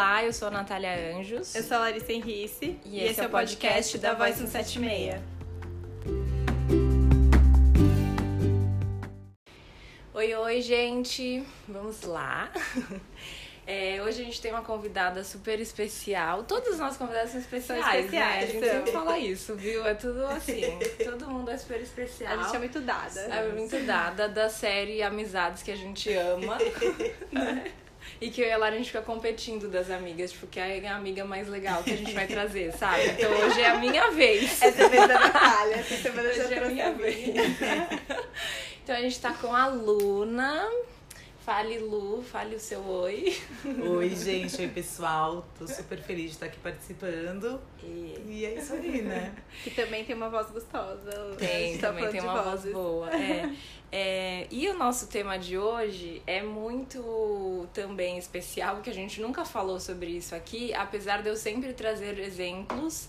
Olá, eu sou a Natália Anjos. Eu sou a Larissa Henrice. E, e esse, é o podcast da Voz 176. Oi, oi, gente. Vamos lá. É, hoje a gente tem uma convidada super especial. Todos os nossos convidados são especiais, são especiais né? A gente sempre fala isso, viu? É tudo assim. todo mundo é super especial. A gente é muito dada. É muito dada da série Amizades que a gente ama. né? E que eu e a Lara a gente fica competindo das amigas, tipo, que é a amiga mais legal que a gente vai trazer, sabe? Então hoje é a minha vez. Essa é a vez da Natália, essa semana hoje já é a minha vez. então a gente tá com a Luna. Fale, Lu, fale o seu oi. Oi, gente, oi, pessoal. Tô super feliz de estar aqui participando. E, e é isso aí, né? Que também tem uma voz gostosa. Tem, tá também tem uma voz boa. É. é. E o nosso tema de hoje é muito também especial, porque a gente nunca falou sobre isso aqui, apesar de eu sempre trazer exemplos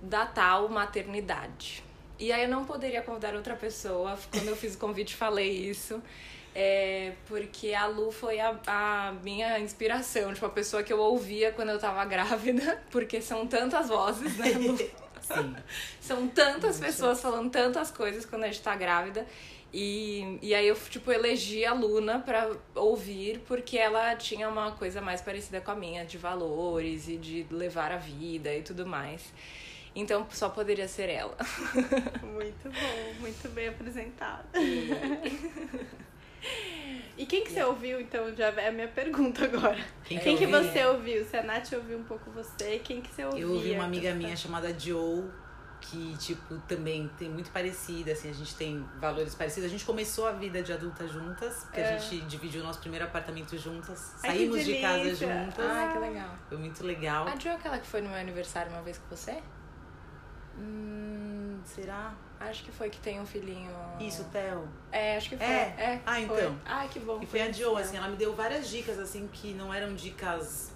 da tal maternidade. E aí eu não poderia convidar outra pessoa, quando eu fiz o convite falei isso. É porque a Lu foi a, a, minha inspiração, tipo, a pessoa que eu ouvia quando eu tava grávida, porque são tantas vozes, né, Lu? Sim. são tantas Muito. pessoas falando tantas coisas quando a gente tá grávida. E, e aí eu, tipo, elegi a Luna pra ouvir, porque ela tinha uma coisa mais parecida com a minha, de valores e de levar a vida e tudo mais. Então só poderia ser ela. Muito bom, muito bem apresentado. E... Quem que você ouviu, então, já é a minha pergunta agora. Quem, que, quem que você ouviu? Se a Nath ouviu um pouco você, quem que você ouviu? Eu ouvi uma amiga minha chamada Joe, que, tipo, também tem muito parecida, assim, a gente tem valores parecidos. A gente começou a vida de adulta juntas, porque é. a gente dividiu o nosso primeiro apartamento juntas, Ai, saímos de casa juntas. Ah, que legal. Foi muito legal. A Joe é aquela que foi no meu aniversário uma vez com você? Hum, será? Acho que foi que tem um filhinho. Isso, Theo. É, acho que foi. É. é ah, então. Ai, que bom. E foi a Joe, assim, ela me deu várias dicas, assim, que não eram dicas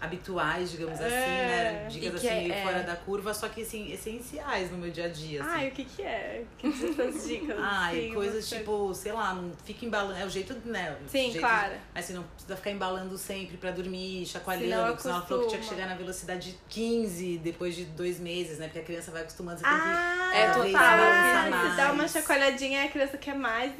habituais, digamos é. assim, né? Dicas assim, é, fora da curva, só que assim, essenciais no meu dia a dia. Assim. Ai, o que que é? O que essas dicas? Ai, assim, coisas você... tipo, sei lá, não fica embalando. É o jeito, né? Sim, jeito claro. De, mas assim, não precisa ficar embalando sempre pra dormir, chacoalhando, porque senão ela falou que tinha que chegar na velocidade 15 depois de dois meses, né? Porque a criança vai acostumando, você ah, tem que. Ah, é, total. Você dá uma chacoalhadinha e a criança quer mais,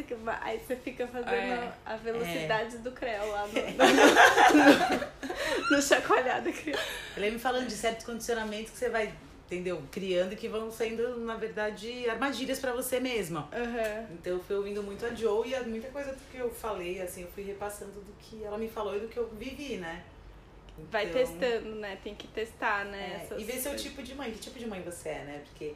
aí você fica fazendo é. a velocidade é. do creu lá no, no, no chacoalhado da criança. Ele me falando de certos condicionamentos que você vai, entendeu? Criando e que vão sendo, na verdade, armadilhas para você mesma. Uhum. Então eu fui ouvindo muito a Joe e muita coisa do que eu falei, assim, eu fui repassando do que ela me falou e do que eu vivi, né? Então, vai testando, né? Tem que testar, né? É, e ver seu tipo de mãe, que tipo de mãe você é, né? Porque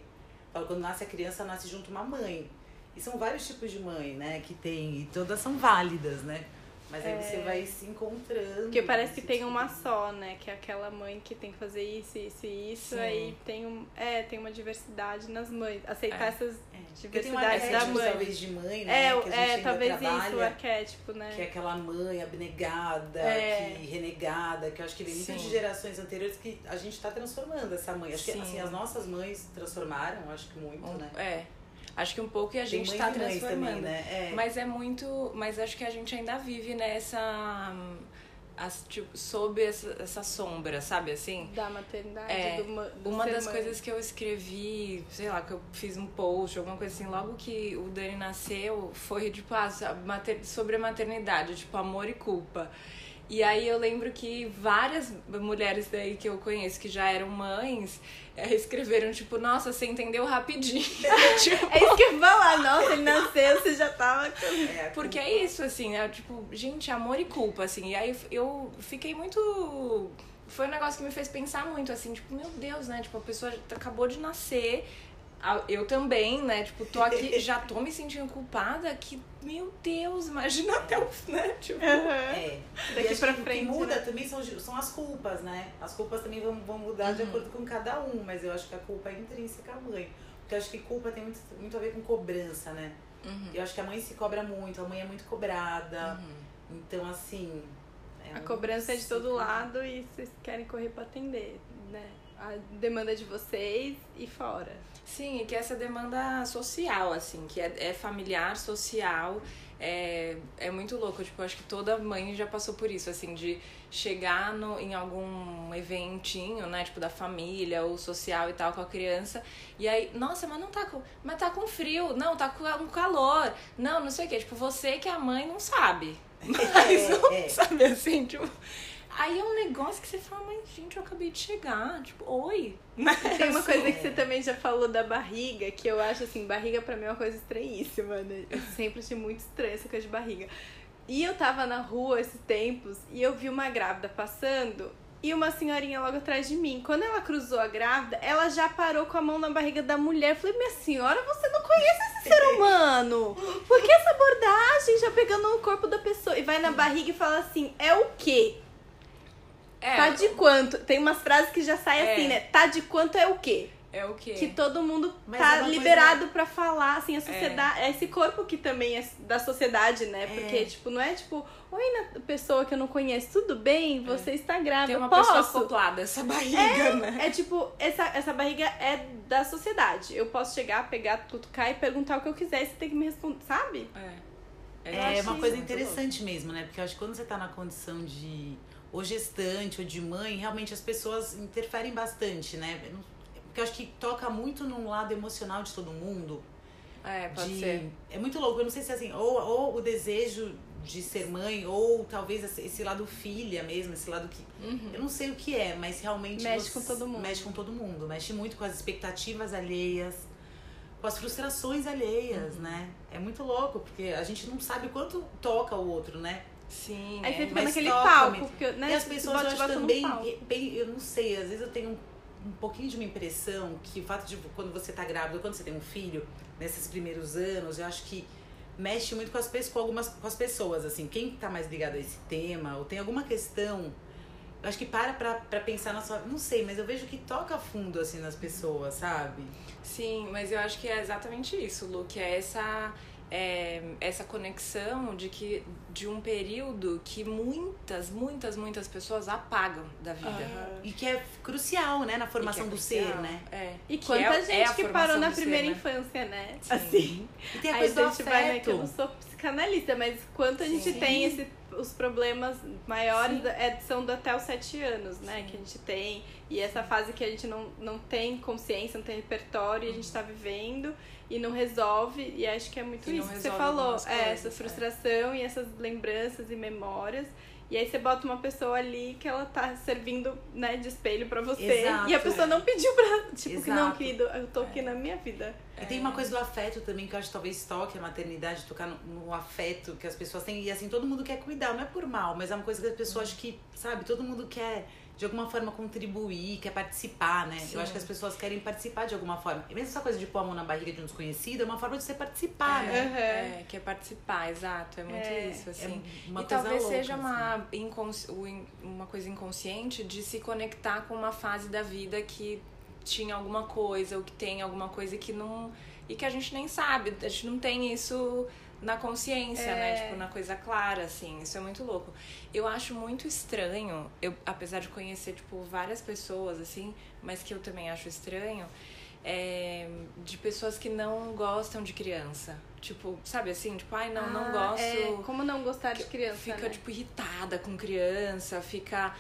quando nasce a criança, nasce junto uma mãe. E são vários tipos de mãe, né? Que tem, e todas são válidas, né? Mas aí é... você vai se encontrando. Porque parece que tem uma só, né? Que é aquela mãe que tem que fazer isso, isso e isso. Sim. Aí tem, um, é, tem uma diversidade nas mães. Aceitar é. essas é. diversidades da mãe. talvez de mãe, né? É, que a gente é talvez trabalha, isso, o arquétipo, né? Que é aquela mãe abnegada, é. que renegada, que eu acho que vem muito de gerações anteriores que a gente tá transformando essa mãe. Acho Sim. que assim, as nossas mães transformaram, acho que muito, um, né? É. Acho que um pouco e a gente está transformando. Também, né? É. Mas é muito. Mas acho que a gente ainda vive nessa. As, tipo, sob essa, essa sombra, sabe assim? Da maternidade, é, do, do Uma das mãe. coisas que eu escrevi, sei lá, que eu fiz um post, alguma coisa assim, logo que o Dani nasceu, foi tipo, ah, sobre a maternidade, tipo, amor e culpa. E aí eu lembro que várias mulheres daí que eu conheço que já eram mães é, escreveram, tipo, nossa, você entendeu rapidinho. tipo... É isso que eu ia falar, nossa, ele nasceu, você já tava. É, Porque é isso, assim, é tipo, gente, amor e culpa, assim. E aí eu fiquei muito. Foi um negócio que me fez pensar muito, assim, tipo, meu Deus, né? Tipo, a pessoa acabou de nascer eu também, né? Tipo, tô aqui, já tô me sentindo culpada que, meu Deus, imagina até o, né? Tipo, uhum. é. Daqui pra frente. O que muda né? também são, são as culpas, né? As culpas também vão, vão mudar uhum. de acordo com cada um, mas eu acho que a culpa é intrínseca à mãe. Porque eu acho que culpa tem muito, muito a ver com cobrança, né? Uhum. Eu acho que a mãe se cobra muito, a mãe é muito cobrada. Uhum. Então, assim. É a cobrança é de todo lado e vocês querem correr pra atender? A demanda de vocês e fora. Sim, e que essa demanda social, assim, que é, é familiar, social, é, é muito louco. Tipo, acho que toda mãe já passou por isso, assim, de chegar no, em algum eventinho, né? Tipo, da família ou social e tal, com a criança. E aí, nossa, mas não tá com. Mas tá com frio. Não, tá com calor. Não, não sei o quê. Tipo, você que é a mãe não sabe. Mas não é. sabe assim, tipo. Aí é um negócio que você fala, mas gente, eu acabei de chegar. Tipo, oi. Tem uma coisa que você também já falou da barriga, que eu acho assim, barriga pra mim é uma coisa estranhíssima, né? Eu sempre achei muito estranha essa coisa de barriga. E eu tava na rua esses tempos e eu vi uma grávida passando e uma senhorinha logo atrás de mim. Quando ela cruzou a grávida, ela já parou com a mão na barriga da mulher. Eu falei, minha senhora, você não conhece esse ser humano? Por que essa abordagem já pegando o corpo da pessoa? E vai na barriga e fala assim, é o quê? É, tá de quanto? Tem umas frases que já saem é. assim, né? Tá de quanto é o quê? É o quê? Que todo mundo Mas tá é liberado coisa... para falar, assim, a sociedade. É. é. esse corpo que também é da sociedade, né? É. Porque, tipo, não é tipo, oi, pessoa que eu não conheço, tudo bem? É. Você está grávida. Tem uma Posso? pessoa acoplada, essa barriga, é, né? É tipo, essa, essa barriga é da sociedade. Eu posso chegar, pegar, cutucar e perguntar o que eu quiser e você tem que me responder, sabe? É. É uma coisa interessante mesmo, né? Porque eu acho que quando você tá na condição de ou gestante ou de mãe, realmente as pessoas interferem bastante, né? Porque eu acho que toca muito no lado emocional de todo mundo. É, pode de... ser. É muito louco. Eu não sei se é assim, ou, ou o desejo de ser mãe, ou talvez esse lado filha mesmo, esse lado que. Uhum. Eu não sei o que é, mas realmente. Mexe com todo mundo. Mexe com todo mundo. Mexe muito com as expectativas alheias, com as frustrações alheias, uhum. né? É muito louco, porque a gente não sabe o quanto toca o outro, né? Sim. Aí você é. fica naquele palco. Porque, né, e as pessoas eu acho também, bem, eu não sei, às vezes eu tenho um, um pouquinho de uma impressão que o fato de quando você tá grávida, quando você tem um filho, nesses primeiros anos, eu acho que mexe muito com as, com algumas com as pessoas, assim, quem tá mais ligado a esse tema, ou tem alguma questão, eu acho que para pra, pra pensar na sua. Não sei, mas eu vejo que toca fundo assim nas pessoas, sabe? Sim, mas eu acho que é exatamente isso, Lu, que é essa é, essa conexão de que de um período que muitas, muitas, muitas pessoas apagam da vida. Uhum. E que é crucial, né, na formação é do ser, né? É. E que quanta é, gente que parou na primeira ser, né? infância, né? Sim. Assim. E tem a coisa a gente vai, né, que eu não sou psicanalista, mas quanto a gente Sim. tem esse os problemas maiores é, são do até os sete anos, né? Sim. Que a gente tem. E essa fase que a gente não, não tem consciência, não tem repertório, uhum. e a gente tá vivendo e não resolve. E acho que é muito e isso que você falou. é, essa é. frustração é. e essas lembranças e memórias. E aí você bota uma pessoa ali que ela tá servindo, né, de espelho para você. Exato, e a pessoa não pediu pra. Tipo, Exato. que não, querido, eu tô aqui é. na minha vida. E tem uma coisa do afeto também, que eu acho que talvez toque a maternidade, tocar no, no, afeto que as pessoas têm. E assim, todo mundo quer cuidar, não é por mal, mas é uma coisa que as pessoas uhum. que, sabe, todo mundo quer de alguma forma contribuir, quer participar, né? Sim. Eu acho que as pessoas querem participar de alguma forma. E mesmo essa coisa de pôr a mão na barriga de um desconhecido é uma forma de você participar, é, né? É, quer participar, exato. É muito é, isso, assim. É e talvez louca, seja uma, assim. uma coisa inconsciente de se conectar com uma fase da vida que tinha alguma coisa, ou que tem alguma coisa que não. E que a gente nem sabe, a gente não tem isso na consciência, né? é. né? Tipo, na coisa clara, assim. Isso é muito louco. Eu acho muito estranho, eu, apesar de conhecer, tipo, várias pessoas, assim, mas que eu também acho estranho, é, de pessoas que não gostam de criança. Tipo, sabe assim? Tipo, ai, não, ah, não gosto. É. Como não gostar de criança? Fica, né? tipo, irritada com criança, fica.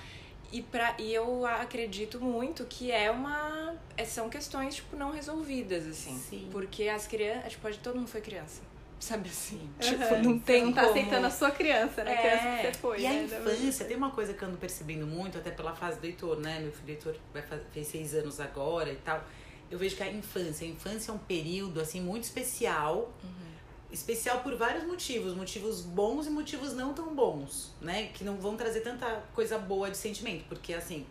E, pra, e eu acredito muito que é uma. É, são questões, tipo, não resolvidas, assim. Sim. Porque as crianças. Tipo, todo mundo foi criança sabe assim? Uhum. Tipo, não tem não tá como... aceitando a sua criança, né? É. Criança que você foi. E né? a infância, tem uma coisa que eu ando percebendo muito, até pela fase do Heitor, né? Meu filho Heitor vai fazer, fez seis anos agora e tal. Eu vejo que a infância, a infância é um período, assim, muito especial. Uhum. Especial por vários motivos, motivos bons e motivos não tão bons, né? Que não vão trazer tanta coisa boa de sentimento, porque assim,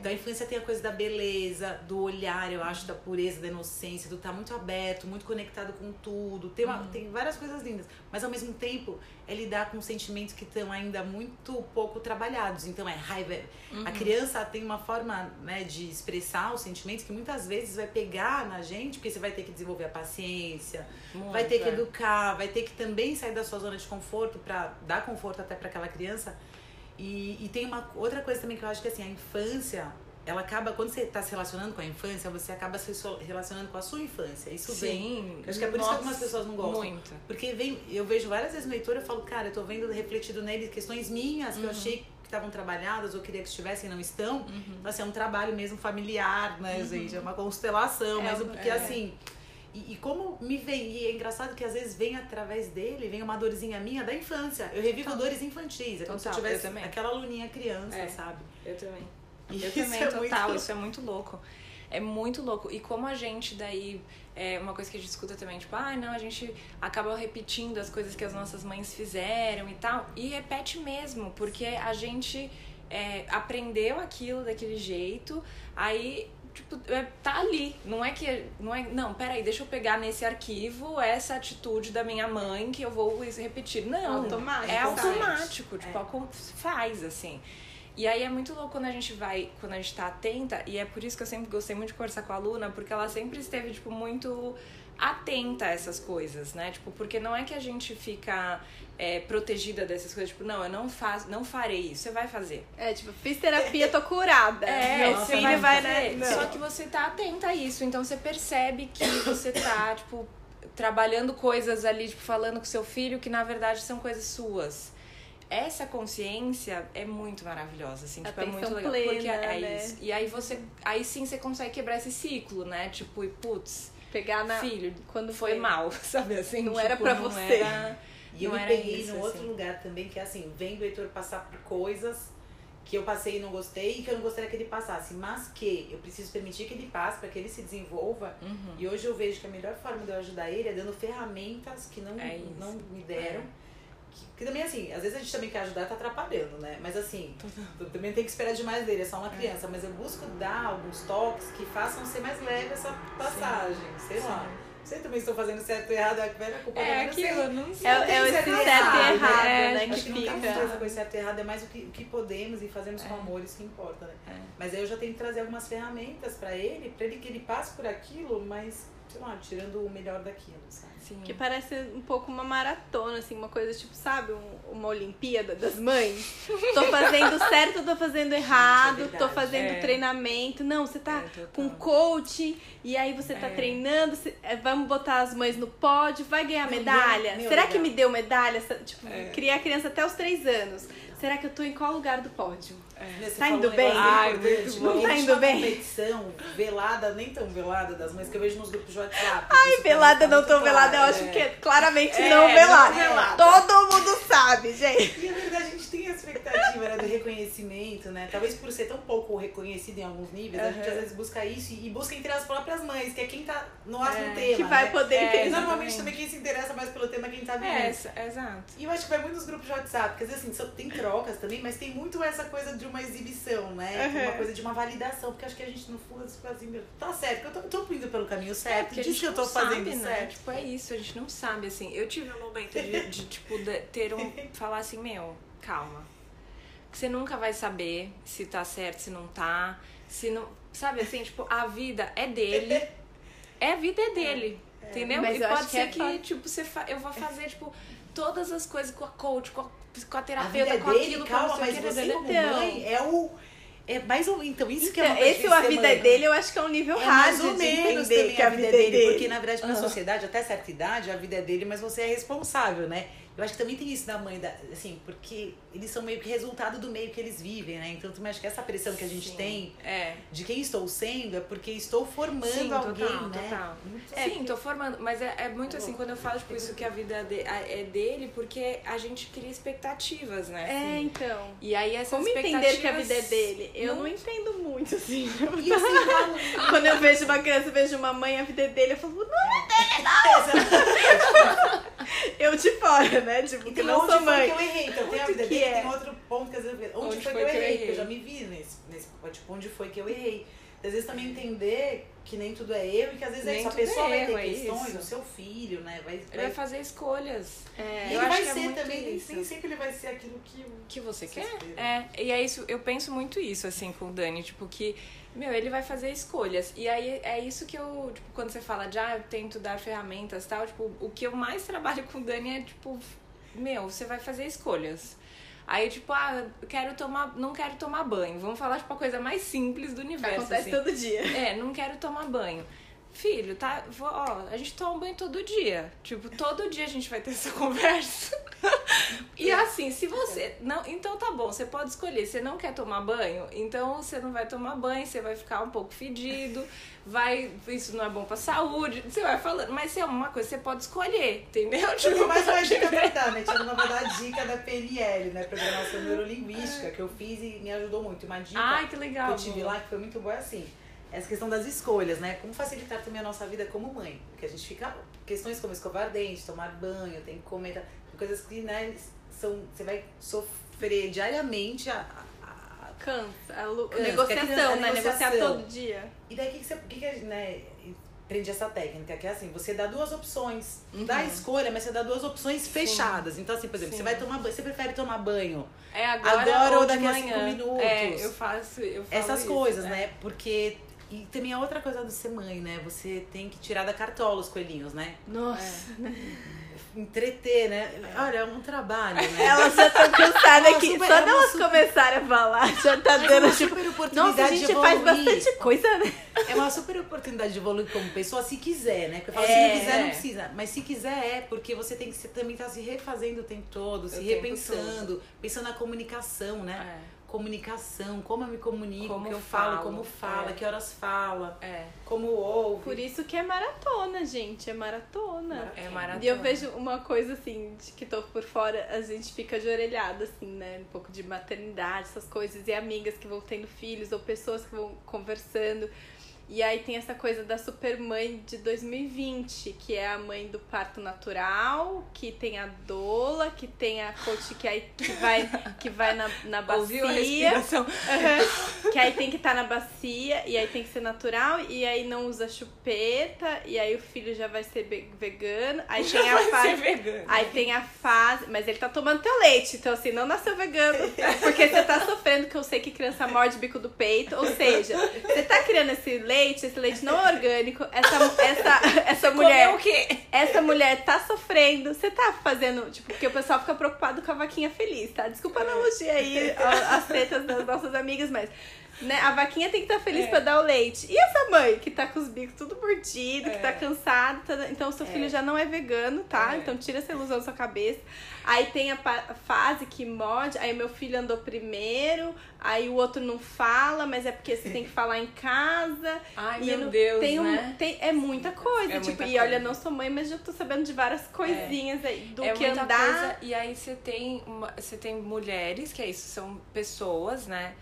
da infância tem a coisa da beleza, do olhar, eu acho, da pureza, da inocência, do estar tá muito aberto, muito conectado com tudo. Tem, uma, uhum. tem várias coisas lindas. Mas ao mesmo tempo é lidar com sentimentos que estão ainda muito pouco trabalhados. Então é raiva. Uhum. A criança tem uma forma né, de expressar os sentimentos que muitas vezes vai pegar na gente, porque você vai ter que desenvolver a paciência, muito, vai ter que é. educar, vai ter que também sair da sua zona de conforto para dar conforto até para aquela criança e, e tem uma outra coisa também que eu acho que assim, a infância, ela acaba, quando você está se relacionando com a infância, você acaba se relacionando com a sua infância. Isso Sim. vem. Acho que é por Nossa, isso que algumas pessoas não gostam. Muito. Porque vem, eu vejo várias vezes no leitor, eu falo, cara, eu tô vendo refletido nele questões minhas uhum. que eu uhum. achei que estavam trabalhadas ou queria que estivessem e não estão. Uhum. Então, assim, é um trabalho mesmo familiar, né, uhum. gente? É uma constelação, é, mesmo porque, é. assim. E, e, como me vem, e é engraçado que às vezes vem através dele, vem uma dorzinha minha da infância. Eu revivo então, dores infantis. É como total, se eu tivesse eu aquela aluninha criança, é, sabe? Eu também. Eu também, é total, muito... isso é muito louco. É muito louco. E como a gente daí. É uma coisa que a gente escuta também, tipo, ah, não, a gente acaba repetindo as coisas que as nossas mães fizeram e tal. E repete mesmo, porque a gente é, aprendeu aquilo daquele jeito, aí tipo, é, tá ali. Não é que. Não, é, não, peraí, deixa eu pegar nesse arquivo essa atitude da minha mãe que eu vou repetir. Não, automático, é automático. Tipo, é. faz assim. E aí é muito louco quando a gente vai, quando a gente tá atenta, e é por isso que eu sempre gostei muito de conversar com a Luna, porque ela sempre esteve, tipo, muito atenta a essas coisas, né? Tipo, porque não é que a gente fica é, protegida dessas coisas, tipo, não, eu não faço, não farei isso, você vai fazer. É, tipo, fiz terapia, tô curada. É, Meu você vai, vai né? Só que você tá atenta a isso, então você percebe que você tá, tipo, trabalhando coisas ali, tipo, falando com seu filho que na verdade são coisas suas essa consciência é muito maravilhosa, assim, tipo, é muito legal. Plena, porque é né? isso. E aí você. Aí sim você consegue quebrar esse ciclo, né? Tipo, e putz, pegar na. Filho, quando foi, mal, sabe assim? Não tipo, era pra não você. Era, e eu me peguei isso, num assim. outro lugar também, que é assim, vendo o Heitor passar por coisas que eu passei e não gostei e que eu não gostaria que ele passasse, mas que eu preciso permitir que ele passe para que ele se desenvolva. Uhum. E hoje eu vejo que a melhor forma de eu ajudar ele é dando ferramentas que não, é não me deram. É que também, assim, às vezes a gente também quer ajudar tá atrapalhando, né? Mas assim, também tem que esperar demais dele, é só uma é. criança. Mas eu busco dar alguns toques que façam ser mais leve essa passagem, Sim. sei Sim. lá. Não sei também estou fazendo certo ou errado, a velha culpa é aquilo, não sei. É, é o certo e errado, errado né? né? Acho que, que nunca essa coisa certo e errado, é mais o que, o que podemos e fazemos é. com amor, isso que importa, né? É. Mas aí eu já tenho que trazer algumas ferramentas para ele, para ele que ele passe por aquilo, mas, sei lá, tirando o melhor daquilo, sabe? Sim. Que parece um pouco uma maratona, assim, uma coisa tipo, sabe, um, uma Olimpíada das mães. tô fazendo certo, tô fazendo errado, Gente, é tô fazendo é. treinamento. Não, você tá é, com coach e aí você tá é. treinando, você, é, vamos botar as mães no pódio, vai ganhar medalha. Meu, Será que me deu medalha? Tipo, é. criar criança até os três anos. Será que eu tô em qual lugar do pódio? É. Tá indo bem? Ai, não tá indo bem? competição velada, nem tão velada das mães, que eu vejo nos grupos de WhatsApp. Ai, velada, não tão velada, eu acho que é claramente é, não, velada. não velada. Todo mundo sabe, gente. E na verdade a gente tem a expectativa né, do reconhecimento, né? Talvez por ser tão pouco reconhecido em alguns níveis, uhum. a gente às vezes busca isso e busca entre as próprias mães, que é quem tá no assunto é, tema. Que vai né? poder é, entender. Normalmente também quem se interessa mais pelo tema é quem tá vivendo. É, exato. E eu acho que vai muito nos grupos de WhatsApp, porque às vezes assim, tem trocas também, mas tem muito essa coisa de uma exibição, né? Uhum. Uma coisa de uma validação, porque acho que a gente no fundo fica assim, meu, tá certo, eu tô, tô indo pelo caminho certo, é, diz que eu tô fazendo sabe, né? certo. Tipo, é isso, a gente não sabe, assim. Eu tive um momento de, de tipo, de ter um. falar assim, meu, calma. Você nunca vai saber se tá certo, se não tá. Se não. Sabe assim, tipo, a vida é dele. É a vida é dele. É, entendeu? Mas e pode ser que, é que tipo, você fa... eu vou fazer, tipo, todas as coisas com a coach, com a com a terapeuta, a com dele, aquilo, calma, mas você como mãe é o é mais ou então isso então, que é uma então, esse a vida mãe. dele eu acho que é um nível é mais ou menos que a vida é dele, porque na verdade na uhum. sociedade até certa idade a vida é dele mas você é responsável né eu acho que também tem isso da mãe, da, assim, porque eles são meio que resultado do meio que eles vivem, né? Então, também acho que essa pressão que a gente Sim, tem é. de quem estou sendo é porque estou formando Sim, alguém, total, né? Total. É, Sim, tô formando, mas é, é muito assim, quando eu falo tipo, isso que a vida de, é dele, porque a gente cria expectativas, né? É, então. E aí essas Como expectativas... entender que a vida é dele? Eu não, não entendo muito, assim. E assim, quando eu vejo uma criança, eu vejo uma mãe, a vida é dele, eu falo, não é dele, não! eu de fora, né? Tipo, então, que não sou mãe. Onde foi que eu errei? Então, tem a vida dele, é? tem outro ponto que às vezes... Onde, onde foi, foi, que eu errei? Porque eu já me vi nesse, nesse... Tipo, onde foi que eu errei? Às vezes também entender que nem tudo é eu e que às vezes nem essa pessoa é vai ter é questões, o seu filho, né? Vai, vai... Ele vai fazer escolhas. É, e ele vai é ser é também, isso. nem sempre ele vai ser aquilo que, que você, você quer. Espera. É, e é isso, eu penso muito isso, assim, com o Dani, tipo, que, meu, ele vai fazer escolhas. E aí é isso que eu, tipo, quando você fala de, ah, eu tento dar ferramentas e tal, tipo, o que eu mais trabalho com o Dani é, tipo, meu, você vai fazer escolhas. Aí, tipo, ah, quero tomar, não quero tomar banho. Vamos falar, tipo, a coisa mais simples do universo. Acontece assim. todo dia. É, não quero tomar banho. Filho, tá? Ó, a gente toma banho todo dia. Tipo, todo dia a gente vai ter essa conversa. e assim, se você. não Então tá bom, você pode escolher. Você não quer tomar banho? Então você não vai tomar banho, você vai ficar um pouco fedido, vai. Isso não é bom pra saúde. Você vai falando. Mas se é uma coisa, você pode escolher, entendeu? Tipo, mais uma dica pra dar, né? Tinha uma dar dica da PNL, né? Programação Neurolinguística, que eu fiz e me ajudou muito. Uma dica Ai, que legal. que eu tive lá, que foi muito boa, é assim essa questão das escolhas, né? Como facilitar também a nossa vida como mãe. Porque a gente fica. Questões como escovar dente, tomar banho, tem que comer. Tá, coisas que, né, são. Você vai sofrer diariamente a. a Cansa, a, Cansa, negociação, né? Negociar todo dia. E daí o que, você. Que, que, né, aprendi essa técnica, que é assim, você dá duas opções. Uhum. Dá a escolha, mas você dá duas opções fechadas. Sim. Então, assim, por exemplo, Sim. você vai tomar banho, você prefere tomar banho é agora, agora ou, daqui a cinco minutos. É, eu faço, eu Essas isso, coisas, é. né? Porque e também a outra coisa do ser mãe, né? Você tem que tirar da cartola os coelhinhos, né? Nossa. É. Entreter, né? Olha, é um trabalho, né? Elas já estão cansadas aqui. Só é delas super... começarem a falar, já tá é dando tipo. oportunidade Nossa, a gente faz bastante coisa, né? É uma super oportunidade de evoluir como pessoa, se quiser, né? Porque eu falo, é, se não quiser, não precisa. Mas se quiser, é, porque você tem que também estar tá se refazendo o tempo todo, se repensando, pensando na comunicação, né? É comunicação, como eu me comunico, como eu falo, falo como fala, é. que horas fala, é. como ouve. Por isso que é maratona, gente, é maratona. É maratona. E eu vejo uma coisa assim, de que tô por fora, a gente fica de orelhada, assim, né? Um pouco de maternidade, essas coisas, e amigas que vão tendo filhos, ou pessoas que vão conversando. E aí tem essa coisa da supermãe de 2020, que é a mãe do parto natural, que tem a doula, que tem a coach que, aí, que vai, que vai na, na bacia. Uhum, que aí tem que estar tá na bacia, e aí tem que ser natural, e aí não usa chupeta, e aí o filho já vai ser vegano. Aí tem a fase. Aí tem a fase. Mas ele tá tomando teu leite, então assim, não nasceu vegano. Porque você tá sofrendo, que eu sei que criança morde bico do peito. Ou seja, você tá criando esse leite leite, esse leite não é orgânico. Essa, essa, essa mulher. o quê? Essa mulher tá sofrendo. Você tá fazendo. Tipo, porque o pessoal fica preocupado com a vaquinha feliz, tá? Desculpa a analogia aí, as tretas das nossas amigas, mas. Né? A vaquinha tem que estar tá feliz é. pra dar o leite. E essa mãe que tá com os bicos tudo mordido, é. que tá é. cansada. Tá... Então o seu filho é. já não é vegano, tá? É. Então tira essa ilusão da sua cabeça. Aí tem a fase que morde, aí meu filho andou primeiro, aí o outro não fala, mas é porque você tem que falar em casa. Ai, meu não, Deus, tem um, né? Tem, é muita coisa, é tipo, muita e coisa. olha, não sou mãe, mas já tô sabendo de várias coisinhas é. aí, do é que andar. Coisa, e aí você tem, uma, você tem mulheres, que é isso, são pessoas, né?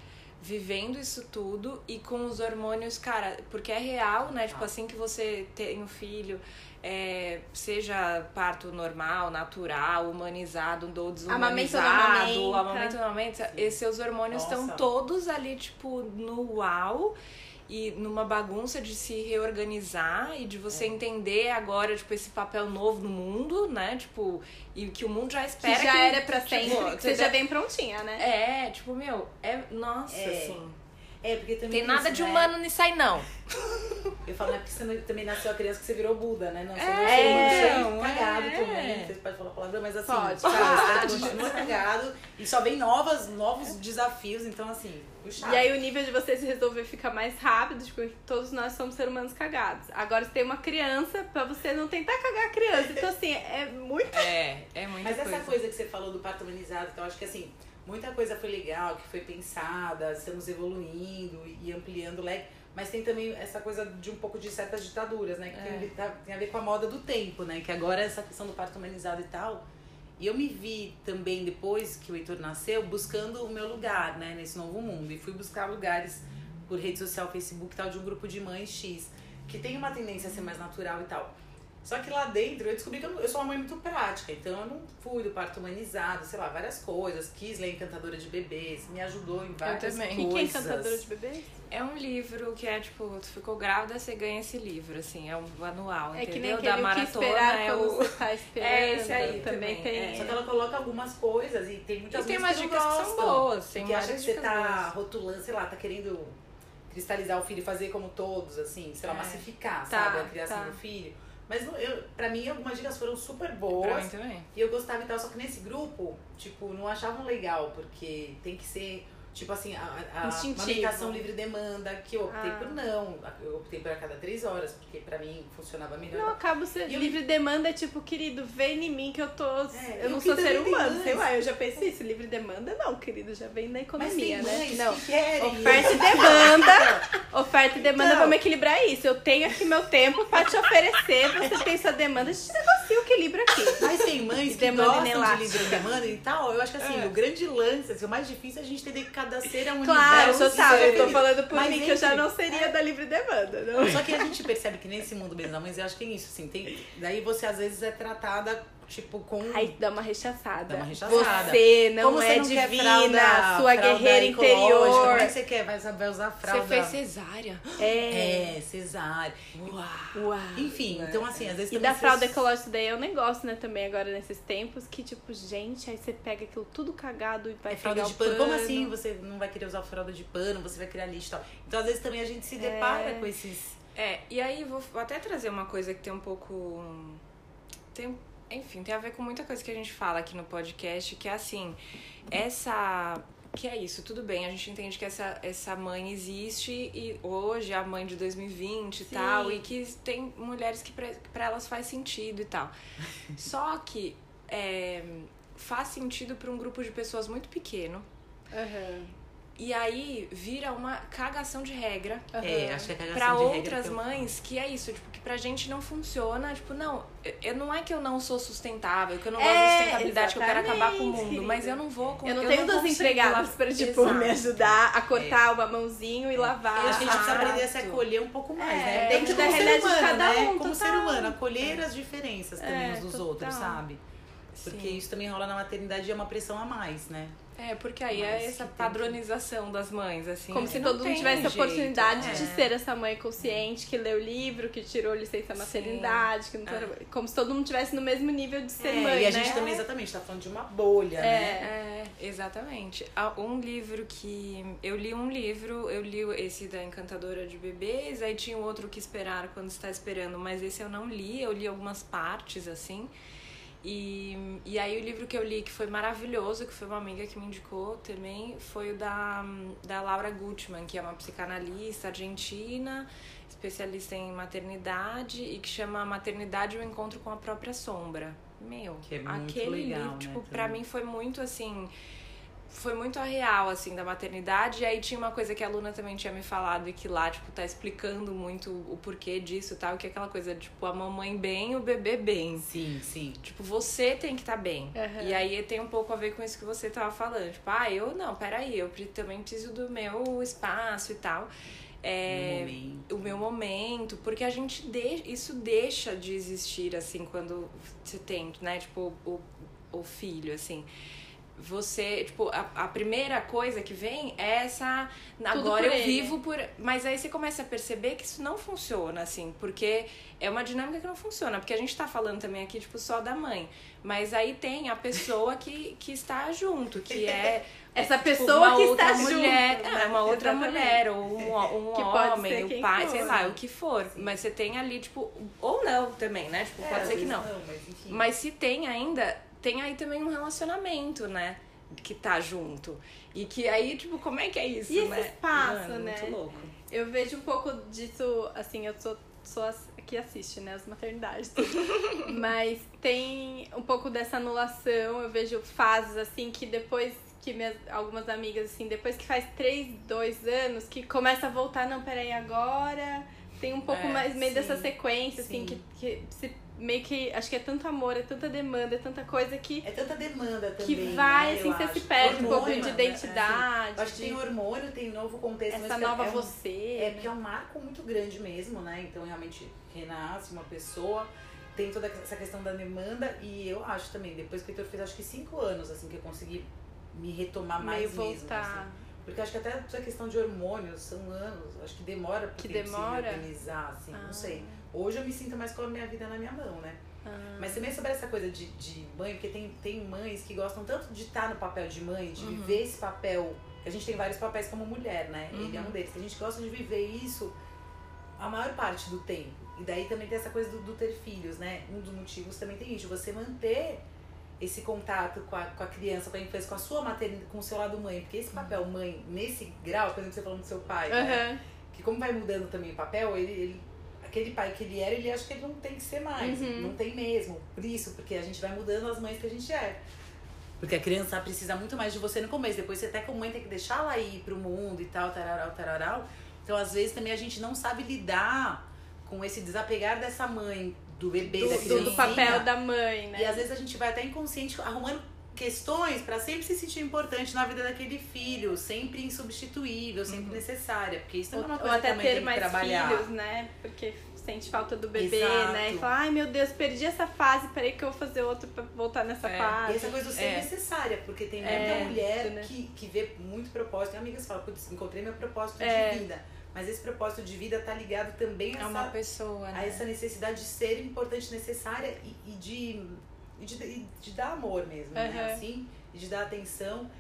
vivendo isso tudo e com os hormônios, cara, porque é real, né? Tipo, assim que você tem um filho, é, seja parto normal, natural, humanizado ou desumanizado, amamento, amamento, amamento, esses seus hormônios estão todos ali, tipo, no uau e numa bagunça de se reorganizar e de você é. entender agora, tipo, esse papel novo no mundo, né? Tipo, e que o mundo já espera. Que já que, era pra tipo, sempre, que você já vem prontinha, né? É, tipo, meu, é. Nossa, é. assim. É, porque também. Tem nada isso, de né? humano nisso aí, não. Eu falo, não é porque você também nasceu a criança que você virou Buda, né? Não, você é, nasceu é, cagado é. também. Você pode falar palavrão, mas assim, pode, cara, você continua cagado e só vem novas, novos desafios, então assim, puxado. E aí o nível de você se resolver fica mais rápido, tipo, todos nós somos seres humanos cagados. Agora você tem uma criança pra você não tentar cagar a criança. Então, assim, é muito. É, é muito. Mas essa coisa que você falou do parto humanizado, que eu acho que assim muita coisa foi legal, que foi pensada, estamos evoluindo e ampliando o leque. Mas tem também essa coisa de um pouco de certas ditaduras, né? Que é. tem, tá, tem, a ver com a moda do tempo, né? Que agora essa questão do parto humanizado e tal. E eu me vi também, depois que o Heitor nasceu, buscando o meu lugar, né? Nesse novo mundo. E fui buscar lugares por rede social, Facebook e tal, de um grupo de mães X. Que tem uma tendência a ser mais natural e tal. Só que lá dentro eu descobri que eu, eu, sou uma mãe muito prática, então eu não fui do parto humanizado, sei lá, várias coisas. Quis ler Encantadora de Bebês, me ajudou em várias coisas. O que é Encantadora de Bebês? É um livro que é tipo, tu ficou grávida, você ganha esse livro, assim, é um anual, é entendeu? Que nem da maratona é o. Você tá esperando, é esse aí também, também tem. É. Só que ela coloca algumas coisas e tem muitas e tem umas dicas que são boas, tem que acha que você tá boas. rotulando, sei lá, tá querendo cristalizar o filho, fazer como todos, assim, sei lá, é. massificar, tá, sabe, a criação tá. do filho Mas eu, pra mim, algumas dicas foram super boas. Pra mim também. E eu gostava e tal, só que nesse grupo, tipo, não achavam legal, porque tem que ser Tipo assim, a, a amamentação livre demanda, que eu optei ah. por não. Eu optei por a cada três horas, porque pra mim funcionava melhor. Não, acabo ser livre eu... demanda é tipo, querido, vem em mim que eu tô. É, eu não sou ser humano, sei lá, eu já pensei isso. Livre demanda não, querido, já vem da economia, né? Não. Oferta e demanda. oferta e demanda, então, vamos equilibrar isso. Eu tenho aqui meu tempo pra te oferecer, você tem sua demanda, a gente negocia o equilíbrio aqui. Mas tem mães que demanda gostam de livre demanda e tal. Eu acho que assim, é. o grande lance, assim, o mais difícil é a gente que cada ser é um claro, universo. Claro, total. Eu tô falando por Mas mim, que eu já não seria é. da livre demanda. Não. Só que a gente percebe que nesse mundo mesmo mãe, eu acho que tem isso, assim. Tem, daí você às vezes é tratada tipo, com. Aí dá uma rechaçada. Dá uma rechaçada. Você não Como é você não divina, fralda, sua guerreira interior. Como é que você quer? Vai saber usar fralda. Você fez cesárea. É. É, cesárea. Uau. Uau. Enfim, então assim, às vezes E da fralda ecológica daí é um negócio, né, também agora nesses tempos, que tipo, gente, aí você pega aquilo tudo cagado e vai é fralda de pano. pano. Como assim você não vai querer usar fralda de pano, você vai criar lixo e tal. Então, às vezes também a gente se depara é. com esses. É, e aí vou até trazer uma coisa que tem um pouco. Tem enfim, tem a ver com muita coisa que a gente fala aqui no podcast, que é assim, essa que é isso, tudo bem, a gente entende que essa, essa mãe existe e hoje é a mãe de 2020 Sim. e tal, e que tem mulheres que para elas faz sentido e tal. Só que é, faz sentido para um grupo de pessoas muito pequeno. Uhum. E aí vira uma cagação de regra. É, acho que é cagação pra de outras regra mães, que é isso, tipo, que pra gente não funciona. Tipo, não, eu, não é que eu não sou sustentável, que eu não gosto de sustentabilidade, que eu quero acabar com o mundo, mas eu não vou Eu não eu tenho duas empregadas pra, tipo, Exato. me ajudar a cortar é. uma mãozinha e lavar. E a gente precisa aprender a se acolher um pouco mais, é, né? Dentro da realidade de cada né? um. Como ser humano, acolher as diferenças também é, uns dos total. outros, sabe? Porque Sim. isso também rola na maternidade e é uma pressão a mais, né? É, porque aí é essa padronização que... das mães, assim. Como se todo mundo tivesse a oportunidade é. de ser essa mãe consciente que leu o livro, que tirou licença maternidade, Sim. que não é. como se todo mundo tivesse no mesmo nível de ser é, mãe. E a né? gente também, exatamente, tá falando de uma bolha, é, né? É, exatamente. Um livro que. Eu li um livro, eu li esse da Encantadora de Bebês, aí tinha outro que esperar quando está esperando, mas esse eu não li, eu li algumas partes, assim. E, e aí o livro que eu li que foi maravilhoso, que foi uma amiga que me indicou também, foi o da, da Laura Gutman, que é uma psicanalista argentina, especialista em maternidade e que chama Maternidade o Encontro com a Própria Sombra. Meu, é aquele legal, livro, né, tipo, pra mim foi muito assim foi muito a real, assim, da maternidade. E aí tinha uma coisa que a Luna também tinha me falado e que lá, tipo, tá explicando muito o porquê disso e tal, que é aquela coisa, tipo, a mamãe bem, o bebê bem. Sim, sim. Tipo, você tem que estar tá bem. Uhum. E aí tem um pouco a ver com isso que você tava falando. Tipo, ah, eu não, peraí, eu também preciso do meu espaço e tal. É, meu o meu momento, porque a gente de, isso deixa de existir assim quando você tem, né, tipo, o, o filho, assim você, tipo, a, a primeira coisa que vem é essa. Tudo agora eu ele. vivo por. Mas aí você começa a perceber que isso não funciona, assim, porque é uma dinâmica que não funciona. Porque a gente tá falando também aqui, tipo, só da mãe. Mas aí tem a pessoa que, que está junto, que é. Essa tipo, pessoa que está mulher, junto. É, uma outra Exatamente. mulher, ou um, um homem, o pai, for. sei lá, o que for. Sim. Mas você tem ali, tipo, ou não também, né? Tipo, é, pode ser que não. não mas, mas se tem ainda, tem aí também um relacionamento, né? Que tá junto. E que aí, tipo, como é que é isso, e né? esse espaço, Mano, né? Muito louco. Eu vejo um pouco disso, assim, eu sou, sou que assiste, né, as maternidades. Mas tem um pouco dessa anulação, eu vejo fases, assim, que depois que minhas, algumas amigas, assim, depois que faz três, dois anos, que começa a voltar, não, peraí, agora... Tem um pouco é, mais meio sim, dessa sequência, assim, que, que se meio que. Acho que é tanto amor, é tanta demanda, é tanta coisa que. É tanta demanda também. Que vai, né, assim, você se perde um pouco de identidade. É, assim, acho que tem hormônio, tem novo contexto. Essa nova é um, você. É, porque é um marco muito grande mesmo, né? Então realmente renasce uma pessoa. Tem toda essa questão da demanda e eu acho também, depois que o Heitor fez acho que cinco anos, assim, que eu consegui me retomar mais Meio voltar. mesmo. Assim. Porque acho que até essa questão de hormônios são anos, acho que demora pra que demora? se organizar, assim, ah. não sei. Hoje eu me sinto mais com a minha vida na minha mão, né? Ah. Mas também sobre essa coisa de, de mãe, porque tem, tem mães que gostam tanto de estar no papel de mãe, de uhum. viver esse papel. A gente tem vários papéis como mulher, né? Uhum. Ele é um deles. A gente gosta de viver isso a maior parte do tempo. E daí também tem essa coisa do, do ter filhos, né? Um dos motivos também tem isso, você manter esse contato com a, com a criança, com a infância, com a sua maternidade, com o seu lado mãe. Porque esse papel mãe, nesse grau, por exemplo, você falando do seu pai, uhum. né? Que como vai mudando também o papel, ele, ele, aquele pai que ele era, ele acha que ele não tem que ser mais. Uhum. Não tem mesmo. Por isso, porque a gente vai mudando as mães que a gente é. Porque a criança precisa muito mais de você no começo. Depois você até como mãe tem que deixar ela ir pro mundo e tal, tararau, tararau. Então, às vezes, também a gente não sabe lidar com esse desapegar dessa mãe, do bebê, do, da criança. Do papel da mãe, né? E às vezes a gente vai até inconsciente arrumando questões para sempre se sentir importante na vida daquele filho, sempre insubstituível, sempre uhum. necessária, porque isso é uma coisa Ou até que ter mais trabalhar. filhos, né? Porque sente falta do bebê, Exato. né? E fala, ai meu Deus, perdi essa fase, peraí que eu vou fazer outro pra voltar nessa é. fase. E essa coisa do ser é. necessária, porque tem muita é. mulher né? que, que vê muito propósito. Tem amigas que falam, putz, encontrei meu propósito é. de vida mas esse propósito de vida está ligado também a, essa, uma pessoa, né? a essa necessidade de ser importante, necessária e, e de, e de, e de, dar amor mesmo, uhum. né? Assim, e de dar atenção.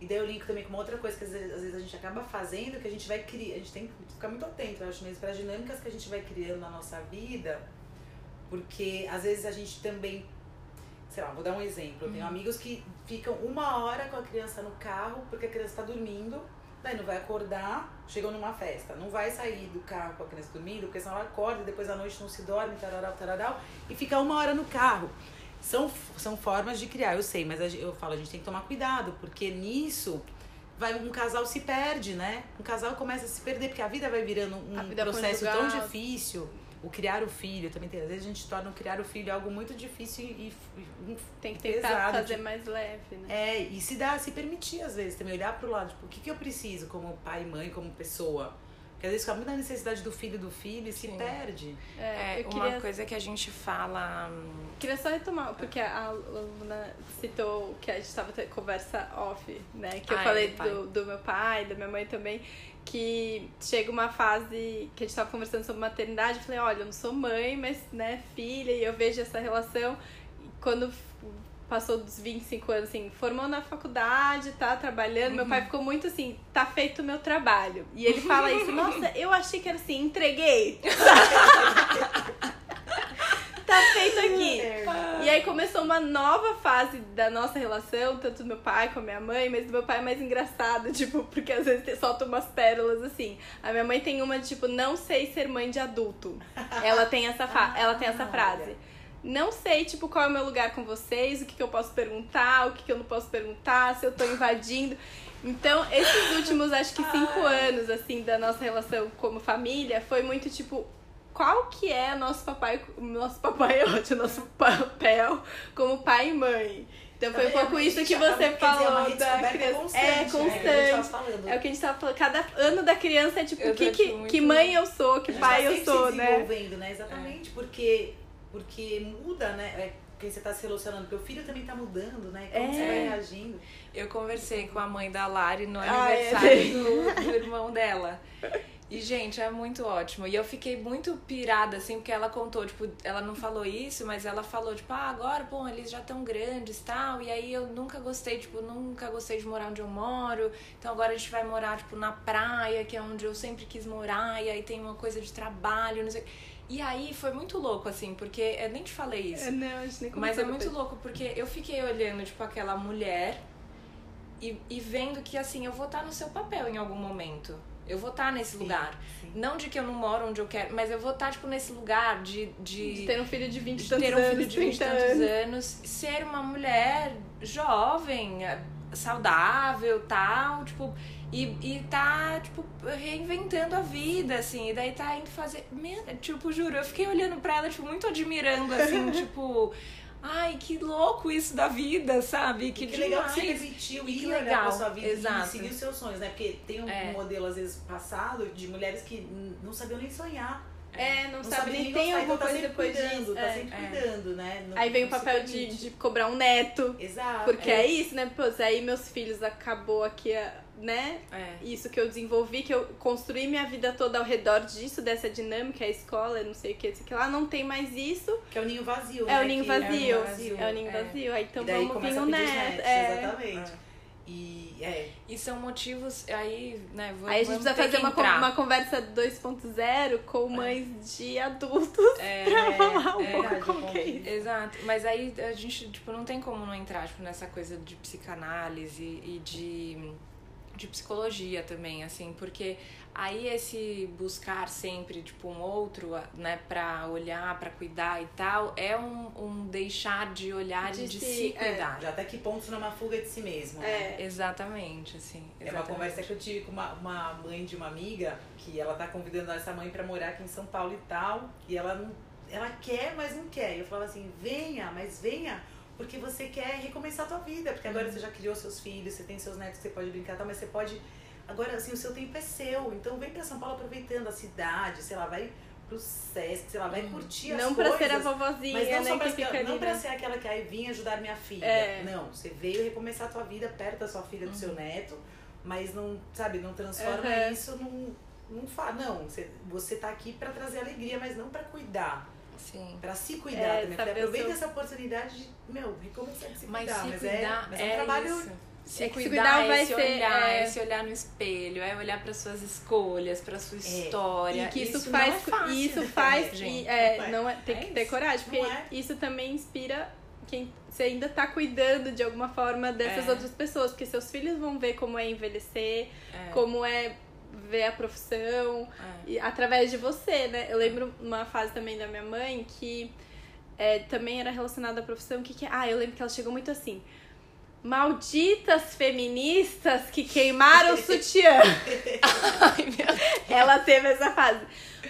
E daí eu linko também com uma outra coisa que às vezes, às vezes a gente acaba fazendo, que a gente vai criar, a gente tem que ficar muito atento, eu acho mesmo, para as dinâmicas que a gente vai criando na nossa vida, porque às vezes a gente também, sei lá, vou dar um exemplo, eu tenho uhum. amigos que ficam uma hora com a criança no carro porque a criança está dormindo, Daí não vai acordar, chegou numa festa, não vai sair do carro com a criança dormindo, porque senão ela acorda e depois à noite não se dorme, tararau, tararau, e fica uma hora no carro. São, são formas de criar, eu sei, mas eu falo, a gente tem que tomar cuidado, porque nisso vai um casal se perde, né? Um casal começa a se perder, porque a vida vai virando um processo tão difícil o criar o filho também tem, às vezes a gente torna o criar o filho algo muito difícil e, e tem que tentar pesado, fazer tipo, mais leve, né? É, e se dá, se permitir às vezes também olhar para o lado, tipo, o que, que eu preciso como pai e mãe, como pessoa? Porque às vezes fica muito na necessidade do filho do filho e se Sim. perde. É, é uma coisa que a gente fala. Hum, queria só retomar, porque a Luna citou que a gente estava tendo conversa off, né? Que eu falei do, do meu pai, da minha mãe também que chega uma fase que a gente tava conversando sobre maternidade, eu falei, olha, eu não sou mãe, mas, né, filha, e eu vejo essa relação. E quando passou dos 25 anos, assim, formou na faculdade, tá trabalhando, uhum. meu pai uhum. ficou muito assim, tá feito o meu trabalho. E ele fala isso, nossa, eu achei que era assim, entreguei. tá feito aqui. E aí começou uma nova fase da nossa relação, tanto do meu pai com a minha mãe, mas do meu pai é mais engraçado, tipo, porque às vezes solta umas pérolas assim. A minha mãe tem uma de tipo, não sei ser mãe de adulto. Ela tem essa, fa ela tem essa frase. Não sei, tipo, qual é o meu lugar com vocês, o que, que eu posso perguntar, o que, que eu não posso perguntar, se eu tô invadindo. Então, esses últimos, acho que cinco anos, assim, da nossa relação como família, foi muito tipo, qual que é nosso papai, nosso papai é ótimo, nosso papel como pai e mãe. Então foi um pouco isso que você falou dizer, da criança. É constante. É, constante. É, o que a gente tava falando. Cada ano da criança é tipo, que, que, muito... que mãe eu sou, que pai eu sou, né? né? Exatamente, é. porque, porque muda, né? É quem você está se relacionando, porque o filho também está mudando, né? Como é. você vai reagindo. Eu conversei com a mãe da Lari no aniversário ah, é. do, do irmão dela. E, gente, é muito ótimo. E eu fiquei muito pirada, assim, porque ela contou, tipo, ela não falou isso, mas ela falou, tipo, ah, agora, pô, eles já estão grandes tal. E aí eu nunca gostei, tipo, nunca gostei de morar onde eu moro. Então agora a gente vai morar, tipo, na praia, que é onde eu sempre quis morar. E aí tem uma coisa de trabalho, não sei. E aí foi muito louco, assim, porque eu nem te falei isso. É, não, a gente nem Mas é muito louco, porque eu fiquei olhando, tipo, aquela mulher e, e vendo que, assim, eu vou estar no seu papel em algum momento. Eu vou estar tá nesse sim, lugar. Sim. Não de que eu não moro onde eu quero, mas eu vou estar, tá, tipo, nesse lugar de. De, de ter um filho de 20 e tantos ter um filho de 20 e tantos anos. anos. Ser uma mulher jovem, saudável, tal, tipo. E, e tá, tipo, reinventando a vida, assim. E daí tá indo fazer. Meu, tipo, juro, eu fiquei olhando pra ela, tipo, muito admirando, assim, tipo. Ai, que louco isso da vida, sabe? Que, que legal que você permitiu ir legal pra sua vida Exato. e seguir os seus sonhos, né? Porque tem um é. modelo, às vezes, passado de mulheres que não sabiam nem sonhar. É, não, não sabe, nem tem alguma então tá coisa depois cuidando, disso. Tá é. sempre cuidando, né? Não, aí vem o papel de, de cobrar um neto. Exato. Porque é, é isso, né? Pô, aí meus filhos acabou aqui né? É. Isso que eu desenvolvi, que eu construí minha vida toda ao redor disso, dessa dinâmica, a escola, não sei o que, sei que lá, não tem mais isso. Que é o ninho vazio, é né? O ninho vazio. É o ninho vazio. É o ninho vazio. Aí então vamos vir o neto. É. Exatamente. E, é. e são motivos, aí, né, vou, Aí a gente precisa fazer uma, uma conversa 2.0 com é. mães de adultos é, pra falar um é, pouco é, como que é isso. Exato, mas aí a gente, tipo, não tem como não entrar, tipo, nessa coisa de psicanálise e de de psicologia também, assim, porque aí esse buscar sempre, tipo, um outro, né, pra olhar, pra cuidar e tal, é um, um deixar de olhar de e de si, se é. cuidar. É. Até que ponto numa fuga de si mesmo, né? É. Exatamente, assim. Exatamente. É uma conversa que eu tive com uma, uma mãe de uma amiga, que ela tá convidando essa mãe pra morar aqui em São Paulo e tal, e ela não, ela quer, mas não quer. E eu falava assim, venha, mas venha porque você quer recomeçar a tua vida, porque agora uhum. você já criou seus filhos, você tem seus netos, você pode brincar, tá, mas você pode agora assim, o seu tempo é seu. Então vem para São Paulo aproveitando a cidade, sei lá, vai pro SESC, sei lá, vai uhum. curtir as não coisas. Não pra ser a vovozinha, mas não né, só pra, que não pra ser aquela que aí vinha ajudar minha filha. É. Não, você veio recomeçar a tua vida perto da sua filha, do uhum. seu neto, mas não, sabe, não transforma uhum. isso num não fala, não, você, você tá aqui para trazer alegria, mas não para cuidar. Sim. Pra se cuidar é, também. Aproveita seu... essa oportunidade de, meu, recomeçar de se mas cuidar. Se mas é, cuidar, é, mas é um trabalho. Isso. Se, é cuidar, cuidar é vai esse ser, olhar, é... esse olhar no espelho, é olhar para suas escolhas, para sua é. história. E que isso, isso faz, não é fácil, isso faz, gente, é, não é, tem que ter coragem, porque isso também inspira quem você ainda tá cuidando de alguma forma dessas outras pessoas, porque seus filhos vão ver como é envelhecer, como é ver a profissão, e através de você, né? Eu lembro uma fase também da minha mãe que é, também era relacionada à profissão. Que, que Ah, eu lembro que ela chegou muito assim. Malditas feministas que queimaram o sutiã. Ai, ela teve essa fase.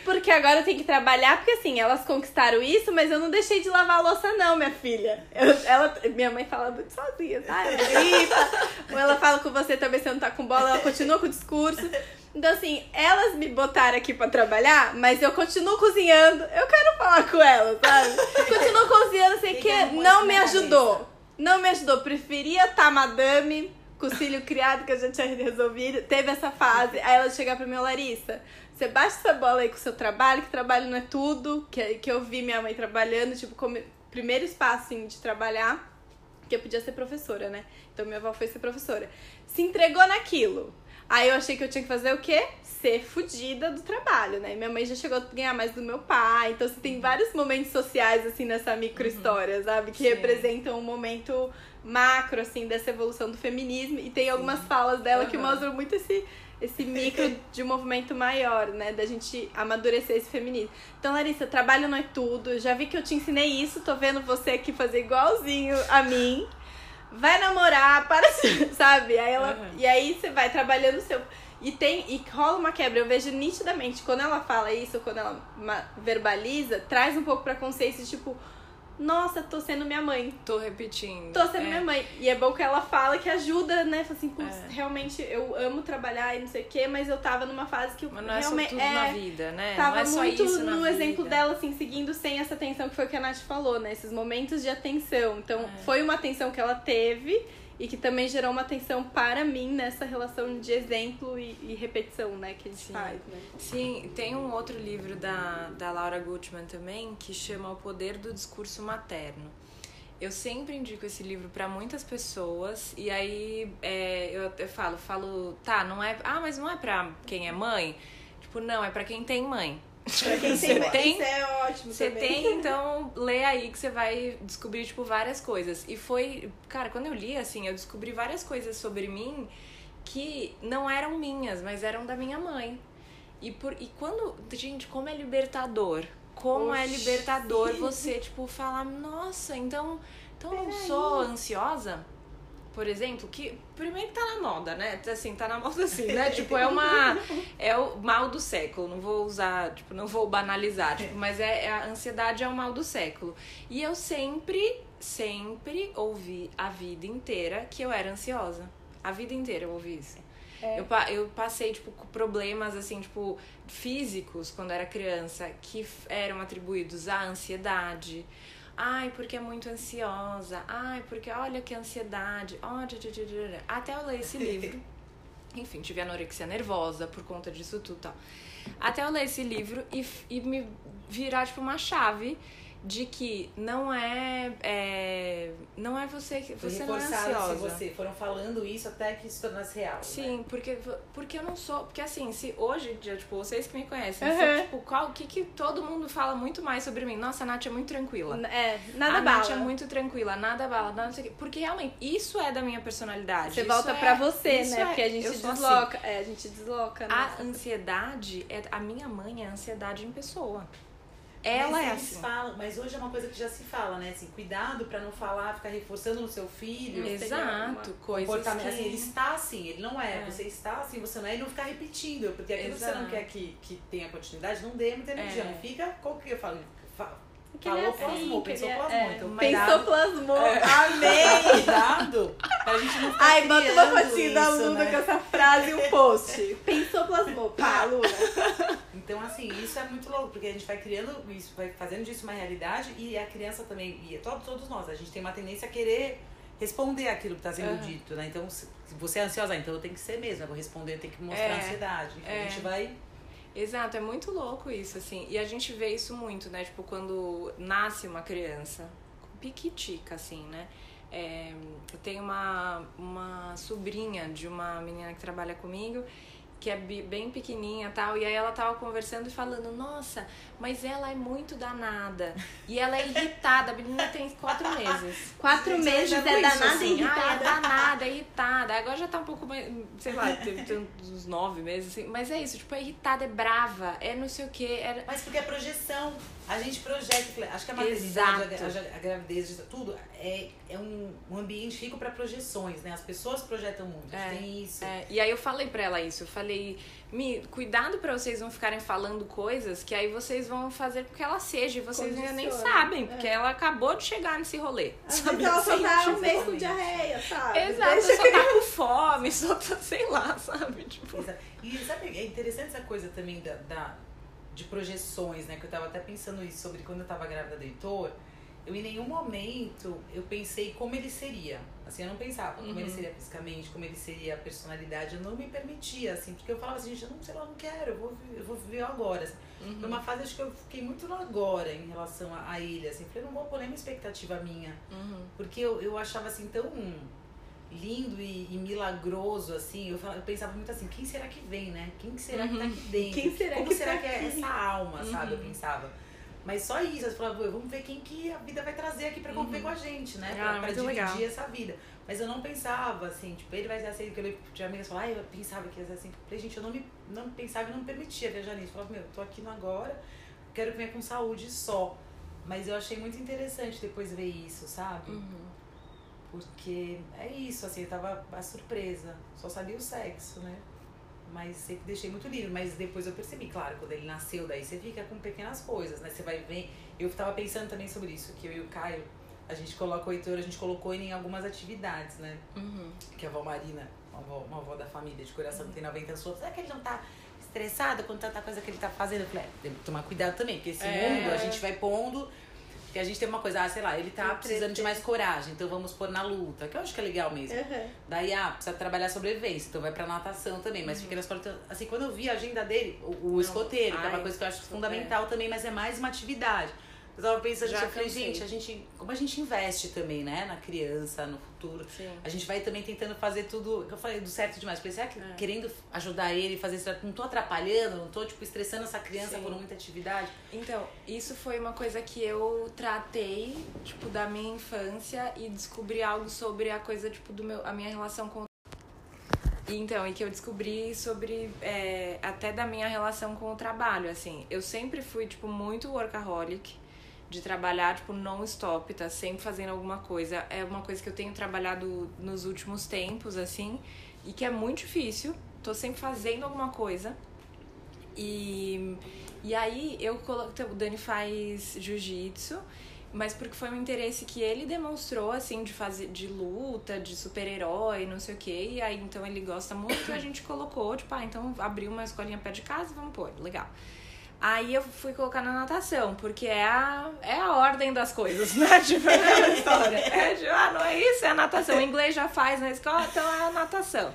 Porque agora eu tenho que trabalhar, porque assim, elas conquistaram isso, mas eu não deixei de lavar a louça, não, minha filha. Eu, ela, minha mãe fala muito sozinha, tá? Ela grita. Ou ela fala com você também, você não tá com bola, ela continua com o discurso. Então, assim, elas me botaram aqui pra trabalhar, mas eu continuo cozinhando. Eu quero falar com elas, sabe? continuo cozinhando, sei que não me ajudou. Não me ajudou. Preferia estar tá madame com o cílio criado que a gente tinha resolvido. Teve essa fase. Aí ela chegar pra mim, Larissa, você baixa essa bola aí com o seu trabalho, que trabalho não é tudo. Que, que eu vi minha mãe trabalhando, tipo, como primeiro espaço assim, de trabalhar, que eu podia ser professora, né? Então minha avó foi ser professora. Se entregou naquilo. Aí eu achei que eu tinha que fazer o quê? Ser fodida do trabalho, né? Minha mãe já chegou a ganhar mais do meu pai. Então, assim, tem uhum. vários momentos sociais, assim, nessa micro uhum. história, uhum. sabe? Que Sim. representam um momento macro, assim, dessa evolução do feminismo. E tem algumas Sim. falas dela uhum. que mostram muito esse, esse micro de um movimento maior, né? Da gente amadurecer esse feminismo. Então, Larissa, trabalho não é tudo. Já vi que eu te ensinei isso, tô vendo você aqui fazer igualzinho a mim vai namorar, para, sabe? Aí ela, uhum. E aí você vai trabalhando o seu. E tem e rola uma quebra. Eu vejo nitidamente quando ela fala isso, quando ela verbaliza, traz um pouco pra consciência, tipo, nossa, tô sendo minha mãe. Tô repetindo. Tô sendo é. minha mãe. E é bom que ela fala que ajuda, né? Fala assim, é. realmente eu amo trabalhar e não sei o quê, mas eu tava numa fase que eu mas não realmente. É, só tudo é, na vida, né? Tava não é muito no vida. exemplo dela, assim, seguindo sem essa atenção que foi o que a Nath falou, né? Esses momentos de atenção. Então, é. foi uma atenção que ela teve e que também gerou uma atenção para mim nessa relação de exemplo e, e repetição, né, que gente Sim. faz, né? Sim, tem um outro livro da, da Laura Gutman também que chama O Poder do Discurso Materno. Eu sempre indico esse livro para muitas pessoas e aí é, eu, eu falo, falo, tá, não é, ah, mas não é para quem é mãe? Tipo, não, é para quem tem mãe. Pra quem tem, tem, isso é ótimo Você tem, então lê aí que você vai descobrir, tipo, várias coisas. E foi, cara, quando eu li, assim, eu descobri várias coisas sobre mim que não eram minhas, mas eram da minha mãe. E, por, e quando, gente, como é libertador como é Oxi, é libertador você, tipo, falar, nossa, então, então eu não sou ansiosa? Por exemplo, que primeiro tá na moda, né? Assim, tá na moda assim, né? tipo, é uma. É o mal do século. Não vou usar, tipo, não vou banalizar, tipo, mas é, é a ansiedade é o mal do século. E eu sempre, sempre ouvi a vida inteira que eu era ansiosa. A vida inteira eu ouvi isso. É. Eu, eu passei, tipo, com problemas, assim, tipo, físicos quando era criança, que eram atribuídos à ansiedade. Ai, porque é muito ansiosa. Ai, porque olha que ansiedade. Até eu ler esse livro. Enfim, tive anorexia nervosa por conta disso tudo tal. Até eu ler esse livro e, e me virar, tipo, uma chave de que não é, é não é você que você não é ansiosa. você foram falando isso até que isso tornasse real. Né? Sim, né? porque porque eu não sou, porque assim, se hoje dia, tipo, vocês que me conhecem, uhum. se, tipo, qual que que todo mundo fala muito mais sobre mim? Nossa, a Nath é muito tranquila. É, nada a bala. A Nath é muito tranquila, nada bala, nada não sei o quê. Porque realmente isso é da minha personalidade. Você volta é, pra você, né? É, porque a gente desloca, assim. é, a gente desloca, né? A ansiedade é a minha mãe é a ansiedade em pessoa. Ela mas é assim. Falam, mas hoje é uma coisa que já se fala, né? Assim, cuidado para não falar, ficar reforçando no seu filho. Exato, coisas que... Assim, ele está assim, ele não é. é. Você está assim, você não é. E não ficar repetindo. Porque aquilo que você não quer que, que tenha continuidade, não dê muita energia. É. Não fica, qual que eu falo? Que Falou, assim, plasmou, pensou, é, plasmou. É, então, pensou, plasmou. É. Amei! Cuidado pra gente não ficar Ai, bota uma fotinha da Luna né? com essa frase e um post. pensou, plasmou. Pá, Luna. Então, assim, isso é muito louco, porque a gente vai criando isso, vai fazendo disso uma realidade e a criança também, e todos, todos nós, a gente tem uma tendência a querer responder aquilo que está sendo uhum. dito, né? Então, se você é ansiosa, então eu tenho que ser mesmo, eu vou responder, eu tenho que mostrar é, ansiedade. Então, é. a gente vai Exato, é muito louco isso, assim. E a gente vê isso muito, né? Tipo, quando nasce uma criança, piquitica, assim, né? É, eu tenho uma, uma sobrinha de uma menina que trabalha comigo que é bem pequenininha tal, e aí ela tava conversando e falando, nossa, mas ela é muito danada. E ela é irritada, a menina tem quatro meses. Quatro Gente, meses é danada e assim, irritada. Ah, é danada, é irritada. Agora já tá um pouco mais, sei lá, tem, tem uns nove meses, assim. Mas é isso, tipo, é irritada, é brava, é não sei o quê. É... Mas porque é projeção. A gente projeta, acho que a maternidade, a, a, gravidez, tudo, é, é um, um ambiente rico para projeções, né? As pessoas projetam muito, é, tem isso. É. E aí eu falei pra ela isso, eu falei, me cuidado para vocês não ficarem falando coisas que aí vocês vão fazer porque ela seja e vocês ainda nem sabem, porque é. ela acabou de chegar nesse rolê. Às sabe? ela só tá um mês com diarreia, sabe? Exato, Deixa só tá com fome, só tá, sei lá, sabe? Tipo... E sabe, é interessante essa coisa também da, da de projeções, né? Que eu tava até pensando isso sobre quando eu tava grávida do Heitor. Eu em nenhum momento eu pensei como ele seria. Assim, eu não pensava como uhum. ele seria fisicamente, como ele seria a personalidade. Eu não me permitia, assim, porque eu falava assim, gente, eu não sei lá, não quero, eu vou, eu vou viver agora. Assim. Uhum. Foi uma fase, acho que eu fiquei muito no agora em relação a, a ele, assim. Falei, não vou pôr nenhuma expectativa minha. Uhum. Porque eu, eu achava, assim, tão lindo e, e, milagroso, assim. Eu, falava, eu pensava muito assim, quem será que vem, né? Quem será que tá aqui uhum. dentro? Quem será Como que será tá que é essa alma, sabe? Eu uhum. pensava. Mas só isso, eu falava, vamos ver quem que a vida vai trazer aqui pra conviver uhum. com a gente, né? Pra, ah, pra dividir legal. essa vida. Mas eu não pensava assim, tipo, ele vai ser assim, que eu tinha amigas falar, ah, eu pensava que ia ser assim. Eu falei, gente, eu não me não pensava e não me permitia viajar nisso. Eu falava, meu, tô aqui no agora, quero que venha com saúde só. Mas eu achei muito interessante depois ver isso, sabe? Uhum. Porque é isso, assim, eu tava a surpresa. Só sabia o sexo, né? Mas sempre deixei muito livre. Mas depois eu percebi, claro, quando ele nasceu, daí você fica com pequenas coisas, né? Você vai ver. Eu tava pensando também sobre isso, que eu e o Caio, a gente colocou o Heitor, a gente colocou ele em algumas atividades, né? Uhum. Que a avó Marina, uma avó, uma avó da família de coração que tem 90 anos, será que ele não tá estressado com tanta coisa que ele tá fazendo? Eu falei, é, tem que tomar cuidado também, porque esse é. mundo a gente vai pondo porque a gente tem uma coisa, ah, sei lá, ele tá precisando de mais coragem, então vamos pôr na luta, que eu acho que é legal mesmo. Uhum. Daí, ah, precisa trabalhar sobrevivência, então vai pra natação também, mas uhum. fica nas portas. Assim, quando eu vi a agenda dele, o, o escoteiro, Ai, que é uma coisa que eu acho fundamental é. também, mas é mais uma atividade. Eu tava pensando, Já eu falei, gente, a gente, como a gente investe também, né, na criança, no futuro, Sim. a gente vai também tentando fazer tudo, eu falei, do certo demais. Será que é. querendo ajudar ele, fazer certo, não tô atrapalhando, não tô, tipo, estressando essa criança Sim. por muita atividade? Então, isso foi uma coisa que eu tratei, tipo, da minha infância e descobri algo sobre a coisa, tipo, do meu, a minha relação com então, e que eu descobri sobre é, até da minha relação com o trabalho, assim. Eu sempre fui, tipo, muito workaholic de trabalhar, tipo, non-stop, tá sempre fazendo alguma coisa. É uma coisa que eu tenho trabalhado nos últimos tempos, assim, e que é muito difícil. Tô sempre fazendo alguma coisa. E, e aí eu coloco. O Dani faz jiu-jitsu, mas porque foi um interesse que ele demonstrou, assim, de fazer de luta, de super-herói, não sei o quê. E aí então ele gosta muito e a gente colocou, tipo, ah, então abriu uma escolinha perto de casa, vamos pôr, legal. Aí eu fui colocar na natação, porque é a, é a ordem das coisas, né? Tipo, é a história. É, tipo, ah, não é isso, é a natação. O inglês já faz na escola, então é a natação.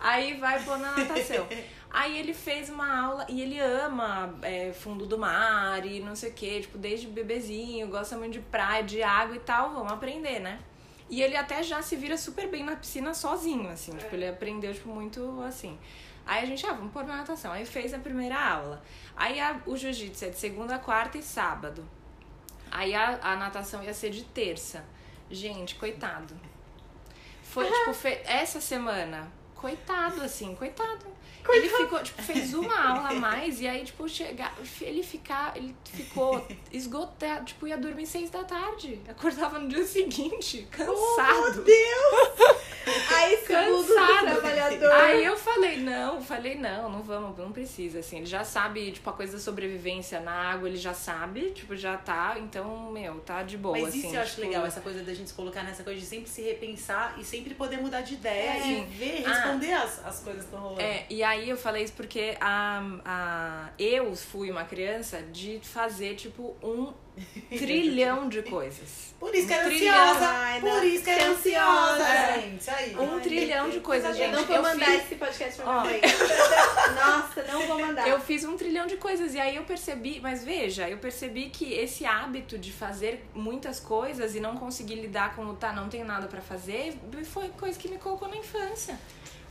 Aí vai pôr na natação. Aí ele fez uma aula e ele ama é, fundo do mar e não sei o que, tipo, desde bebezinho, gosta muito de praia, de água e tal, vamos aprender, né? E ele até já se vira super bem na piscina sozinho, assim, tipo, ele aprendeu, tipo, muito assim. Aí a gente, ah, vamos pôr na natação. Aí fez a primeira aula. Aí a, o jiu-jitsu é de segunda, quarta e sábado. Aí a, a natação ia ser de terça. Gente, coitado. Foi, tipo, essa semana, coitado, assim, coitado. Coitado. Ele ficou, tipo, fez uma aula a mais e aí, tipo, chegar, ele ficar, ele ficou esgotado, tipo, ia dormir seis da tarde. Acordava no dia seguinte, cansado. Oh, meu Deus! Aí, cansado. trabalhador. Aí eu falei, não, falei, não, não vamos, não precisa, assim. Ele já sabe, tipo, a coisa da sobrevivência na água, ele já sabe, tipo, já tá, então, meu, tá de boa, Mas assim. isso eu acho tipo... legal, essa coisa da gente se colocar nessa coisa de sempre se repensar e sempre poder mudar de ideia é. e ver, responder ah, as, as coisas que estão rolando. É, e aí eu falei isso porque a, a, eu fui uma criança de fazer, tipo, um trilhão de coisas. Por isso que era ansiosa. Ai, por isso que era ansiosa, é. gente. Aí. Um Ai, trilhão de coisas, gente. Eu não vou mandar fiz... esse podcast pra minha Nossa, não vou mandar. Eu fiz um trilhão de coisas e aí eu percebi, mas veja, eu percebi que esse hábito de fazer muitas coisas e não conseguir lidar com o tá, não tenho nada para fazer, foi coisa que me colocou na infância.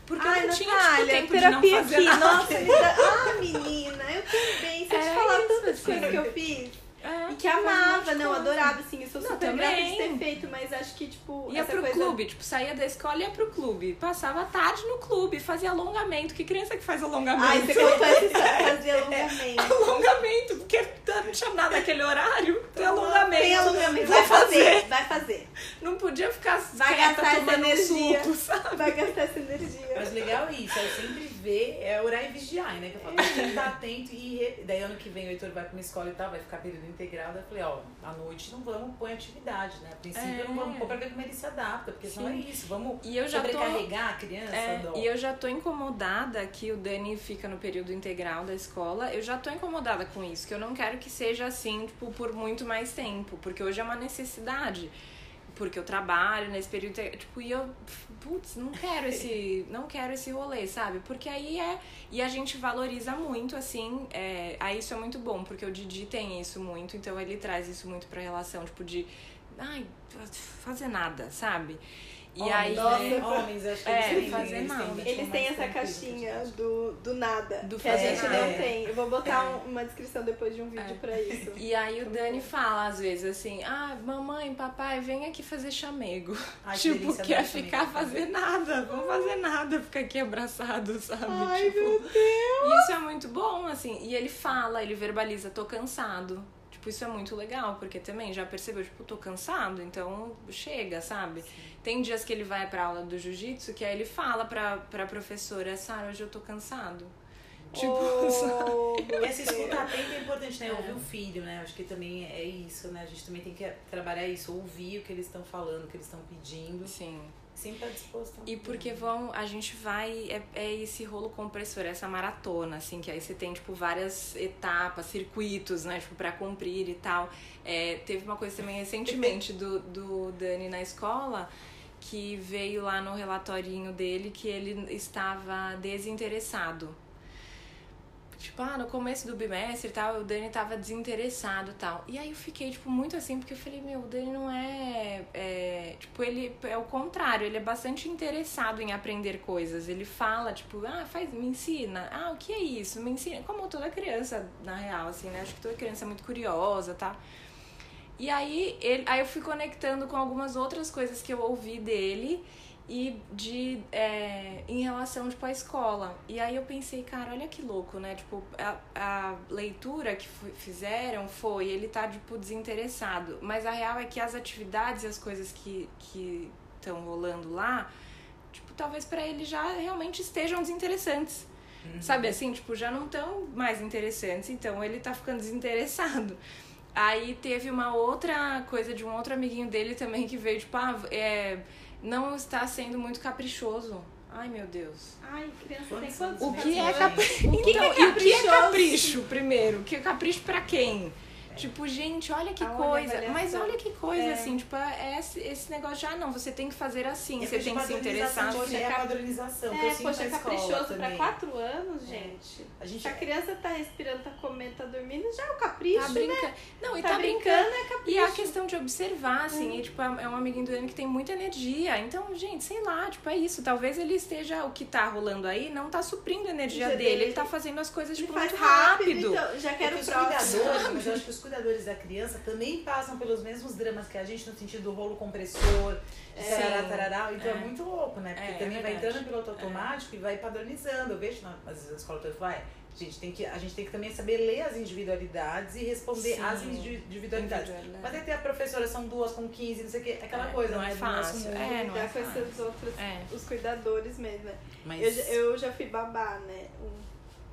Porque Ai, eu não tinha tipo, tempo terapia de não fazer aqui. Nossa, dá... ah, menina, eu também. Se eu te falar tantas assim. coisas que eu fiz. É, e que amava, não, adorava, assim, eu sou super não, grata de ter feito, mas acho que, tipo. Ia pro coisa... clube, tipo, saía da escola e ia pro clube. Passava a tarde no clube, fazia alongamento. Que criança que faz alongamento? Ai, você contou essa história, fazia alongamento. alongamento, porque não tinha nada naquele horário. Tem alongamento. Tem alongamento, vai fazer, vai fazer. Não podia ficar vai gastar essa energia. Um suco, vai gastar essa energia. Mas legal isso, eu sempre ver, é orar e vigiar, né? Que eu falo, tem que estar atento e daí ano que vem o Heitor vai pra uma escola e tal, vai ficar período integral. Eu falei, ó, à noite não vamos pôr atividade, né? A princípio é. não vamos pôr pra ver como ele se adapta, porque senão é isso, vamos e eu já sobrecarregar tô, a criança. É, e eu já tô incomodada que o Dani fica no período integral da escola, eu já tô incomodada com isso, que eu não quero que seja assim, tipo, por muito mais tempo, porque hoje é uma necessidade porque eu trabalho nesse período, tipo, e eu, putz, não quero esse, não quero esse rolê, sabe? Porque aí é, e a gente valoriza muito, assim, é, aí isso é muito bom, porque o Didi tem isso muito, então ele traz isso muito pra relação, tipo, de, ai, fazer nada, sabe? E homens, aí, nossa, né? homens, acho que é, eles fazer eles nada. Têm, eles têm essa caixinha do, do nada, do que a gente nada. não tem. Eu vou botar é. uma descrição depois de um vídeo é. pra isso. E aí o Dani fala às vezes assim: "Ah, mamãe, papai, vem aqui fazer chamego". Ai, tipo, que quer ficar fazer nada, vamos fazer nada, ficar aqui abraçado, sabe? Ai, tipo, meu Deus. Isso é muito bom, assim. E ele fala, ele verbaliza: "Tô cansado". Tipo, isso é muito legal, porque também já percebeu, tipo, tô cansado, então chega, sabe? Sim. Tem dias que ele vai pra aula do jiu-jitsu que aí ele fala pra, pra professora, Sara, hoje eu tô cansado. Tipo, oh, essa escuta atenta é importante, né? Ouvir o filho, né? Acho que também é isso, né? A gente também tem que trabalhar isso, ouvir o que eles estão falando, o que eles estão pedindo. Sim. Sempre tá disposto. E porque vão, a gente vai, é, é esse rolo compressor, essa maratona, assim, que aí você tem, tipo, várias etapas, circuitos, né, tipo, pra cumprir e tal. É, teve uma coisa também recentemente do, do Dani na escola, que veio lá no relatorinho dele que ele estava desinteressado Tipo, ah, no começo do bimestre e tal, o Dani tava desinteressado e tal. E aí eu fiquei, tipo, muito assim, porque eu falei, meu, o Dani não é, é. Tipo, ele é o contrário, ele é bastante interessado em aprender coisas. Ele fala, tipo, ah, faz, me ensina. Ah, o que é isso? Me ensina. Como toda criança, na real, assim, né? Acho que toda criança é muito curiosa tá? E aí, ele, aí eu fui conectando com algumas outras coisas que eu ouvi dele e de é, em relação tipo à escola. E aí eu pensei cara olha que louco né? Tipo a, a leitura que fizeram foi ele tá tipo desinteressado. Mas a real é que as atividades e as coisas que que estão rolando lá tipo talvez para ele já realmente estejam desinteressantes. Uhum. sabe assim? Tipo já não estão mais interessantes então ele tá ficando desinteressado. Aí teve uma outra coisa de um outro amiguinho dele também que veio tipo ah, é não está sendo muito caprichoso. Ai, meu Deus. Ai, criança tem quantos O que é, capri... então, é e o que é capricho, primeiro? Que é capricho para quem? É. Tipo, gente, olha que coisa. Mas olha que coisa, é. assim, tipo, é esse, esse negócio de, ah, não, você tem que fazer assim, é você tem que se interessar. Poxa, é a padronização. É, poxa, é caprichoso pra quatro anos, é. gente. A gente. A criança tá respirando, tá comendo, tá dormindo, já é o capricho. Tá brincando. Né? Não, e tá, tá brincando. brincando é capricho. E a questão de observar, assim, e, tipo, é um amiguinho do Dani que tem muita energia. Então, gente, sei lá, tipo, é isso. Talvez ele esteja, o que tá rolando aí, não tá suprindo a energia dele. dele. Ele tá fazendo as coisas, tipo, muito rápido. rápido. Então, já quero é cuidadores, mas eu acho que os cuidadores da criança também passam pelos mesmos dramas que a gente no sentido do rolo compressor, é. tarará, tarará. Então é. é. muito louco, né? Porque é, também é vai entrando no piloto automático e vai padronizando. Eu vejo, às vezes a escola toda fala, a gente, tem que, a gente tem que também saber ler as individualidades e responder Sim. às individualidades. Mas aí tem a professora, são duas com 15, não sei o que, aquela é, coisa, não né? é fácil. É, não é com fácil. esses outros, os cuidadores mesmo. Né? Mas... Eu, eu já fui babá, né? Um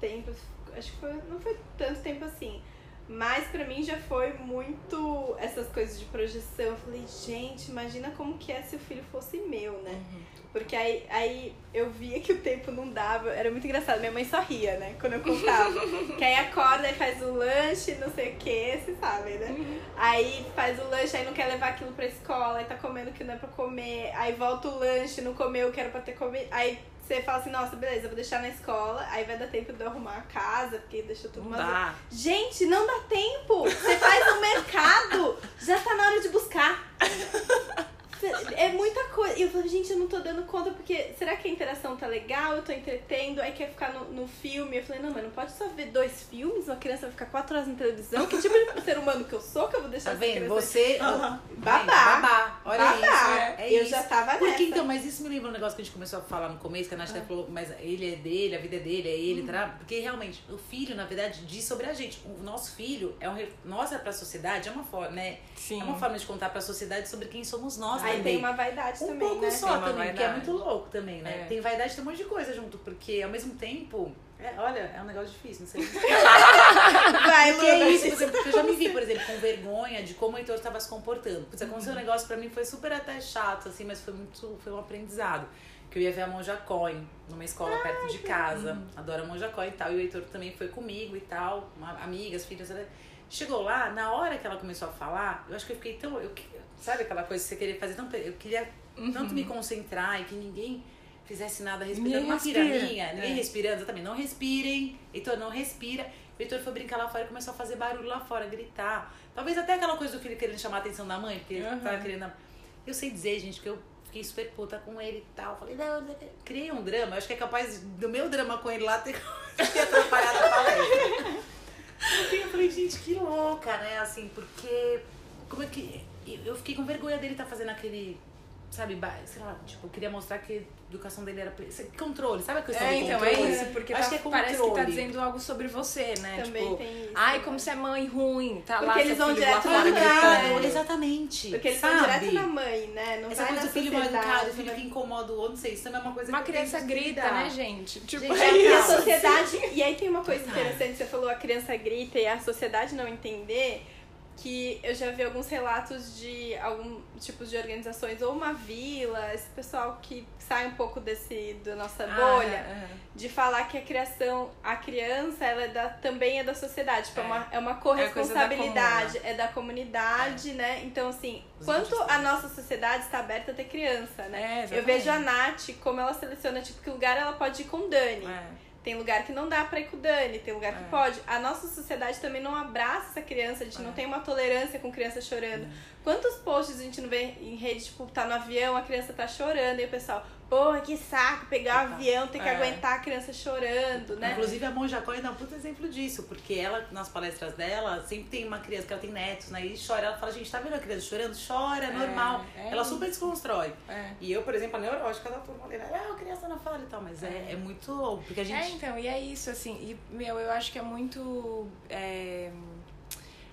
tempo, acho que foi, não foi tanto tempo assim. Mas pra mim já foi muito essas coisas de projeção. Eu falei, gente, imagina como que é se o filho fosse meu, né? Uhum. Porque aí, aí eu via que o tempo não dava. Era muito engraçado. Minha mãe só ria, né? Quando eu contava. que aí acorda e faz o lanche, não sei o que, vocês sabem, né? Uhum. Aí faz o lanche, aí não quer levar aquilo pra escola, aí tá comendo o que não é pra comer. Aí volta o lanche, não comeu o que era pra ter comido. Aí você fala assim, nossa, beleza, eu vou deixar na escola, aí vai dar tempo de eu arrumar a casa, porque deixou tudo mais. Gente, não dá tempo! Você faz no mercado, já tá na hora de buscar. É muita coisa. E eu falei, gente, eu não tô dando conta, porque será que a interação tá legal? Eu tô entretendo, aí quer ficar no, no filme. Eu falei, não, mas não pode só ver dois filmes, uma criança vai ficar quatro horas na televisão. Que tipo de ser humano que eu sou que eu vou deixar Tá vendo? Você. Uhum. Babá. babá. Olha babá. isso. É, é eu isso. já tava Porque nessa. então, mas isso me lembra um negócio que a gente começou a falar no começo, que a Nath ah. falou, mas ele é dele, a vida é dele, é ele, uhum. tá? Porque realmente, o filho, na verdade, diz sobre a gente. O nosso filho é um. Nossa, pra sociedade, é uma forma, né? Sim. É uma forma de contar pra sociedade sobre quem somos nós Aí tem uma vaidade vaidade um também, pouco né? só também, que é muito louco também, né? É. Tem vaidade, tem um monte de coisa junto, porque ao mesmo tempo. É, olha, é um negócio difícil, não sei. Vai, porque é isso, por exemplo, eu já me vi, por exemplo, com vergonha de como o Heitor estava se comportando. Porque aconteceu uhum. um negócio pra mim foi super até chato, assim, mas foi muito. Foi um aprendizado. Que eu ia ver a Monja Coin numa escola Ai, perto de casa. Uhum. Adoro a Monja Coin e tal. E o Heitor também foi comigo e tal, uma, amigas, filhas. Chegou lá, na hora que ela começou a falar, eu acho que eu fiquei tão. Eu, sabe aquela coisa que você queria fazer? Tão, eu queria uhum. tanto me concentrar e que ninguém fizesse nada respirando uma piraminha, ninguém é. respirando, também não respirem, Heitor não respira. O Heitor foi brincar lá fora e começou a fazer barulho lá fora, gritar. Talvez até aquela coisa do filho querendo chamar a atenção da mãe, porque uhum. tava querendo. Eu sei dizer, gente, que eu fiquei super puta com ele e tal. Falei, não, não, criei um drama. Acho que é capaz do meu drama com ele lá ter, ter atrapalhado a palestra. eu falei, gente, que louca, né? Assim, porque. Como é que. Eu fiquei com vergonha dele estar tá fazendo aquele sabe, sei lá, tipo, eu queria mostrar que a educação dele era controle, sabe a questão é, do então, controle? É isso, porque Acho tá, que é parece que tá dizendo algo sobre você, né? Também tipo, tem isso. Ai, como você é mãe ruim, tá porque lá eles vão direto lá fora gritando. Exatamente. Porque eles sabe? vão direto na mãe, né? Não Essa vai coisa do filho mal educado, o filho né? que incomoda o outro, não sei, isso também é uma coisa uma que criança grita, né, gente? Tipo, gente, é e a sociedade... E aí tem uma coisa interessante, você falou a criança grita e a sociedade não entender que eu já vi alguns relatos de algum tipos de organizações, ou uma vila, esse pessoal que sai um pouco desse da nossa ah, bolha, ah, é. de falar que a criação, a criança, ela é da, também é da sociedade, tipo, é, uma, é uma corresponsabilidade, é da, é da comunidade, é. né? Então, assim, Os quanto a nossa sociedade está aberta a ter criança, né? É, eu vejo a Nath, como ela seleciona, tipo, que lugar ela pode ir com Dani. Tem lugar que não dá pra ir com o Dani, tem lugar que é. pode. A nossa sociedade também não abraça essa criança, a gente é. não tem uma tolerância com criança chorando. É. Quantos posts a gente não vê em rede, tipo, tá no avião, a criança tá chorando, e o pessoal, Porra, que saco pegar o avião, ter que é. aguentar a criança chorando, né? Inclusive a Monja Coy dá um puto exemplo disso, porque ela, nas palestras dela, sempre tem uma criança que ela tem netos, né? E chora. Ela fala, gente, tá vendo a criança chorando? Chora, é, é normal. É, ela super desconstrói. É. E eu, por exemplo, a neurótica da turma dele, ah, a criança não fala e tal, mas é, é, muito louco, porque a gente. É, então, e é isso, assim, e, meu, eu acho que é muito. É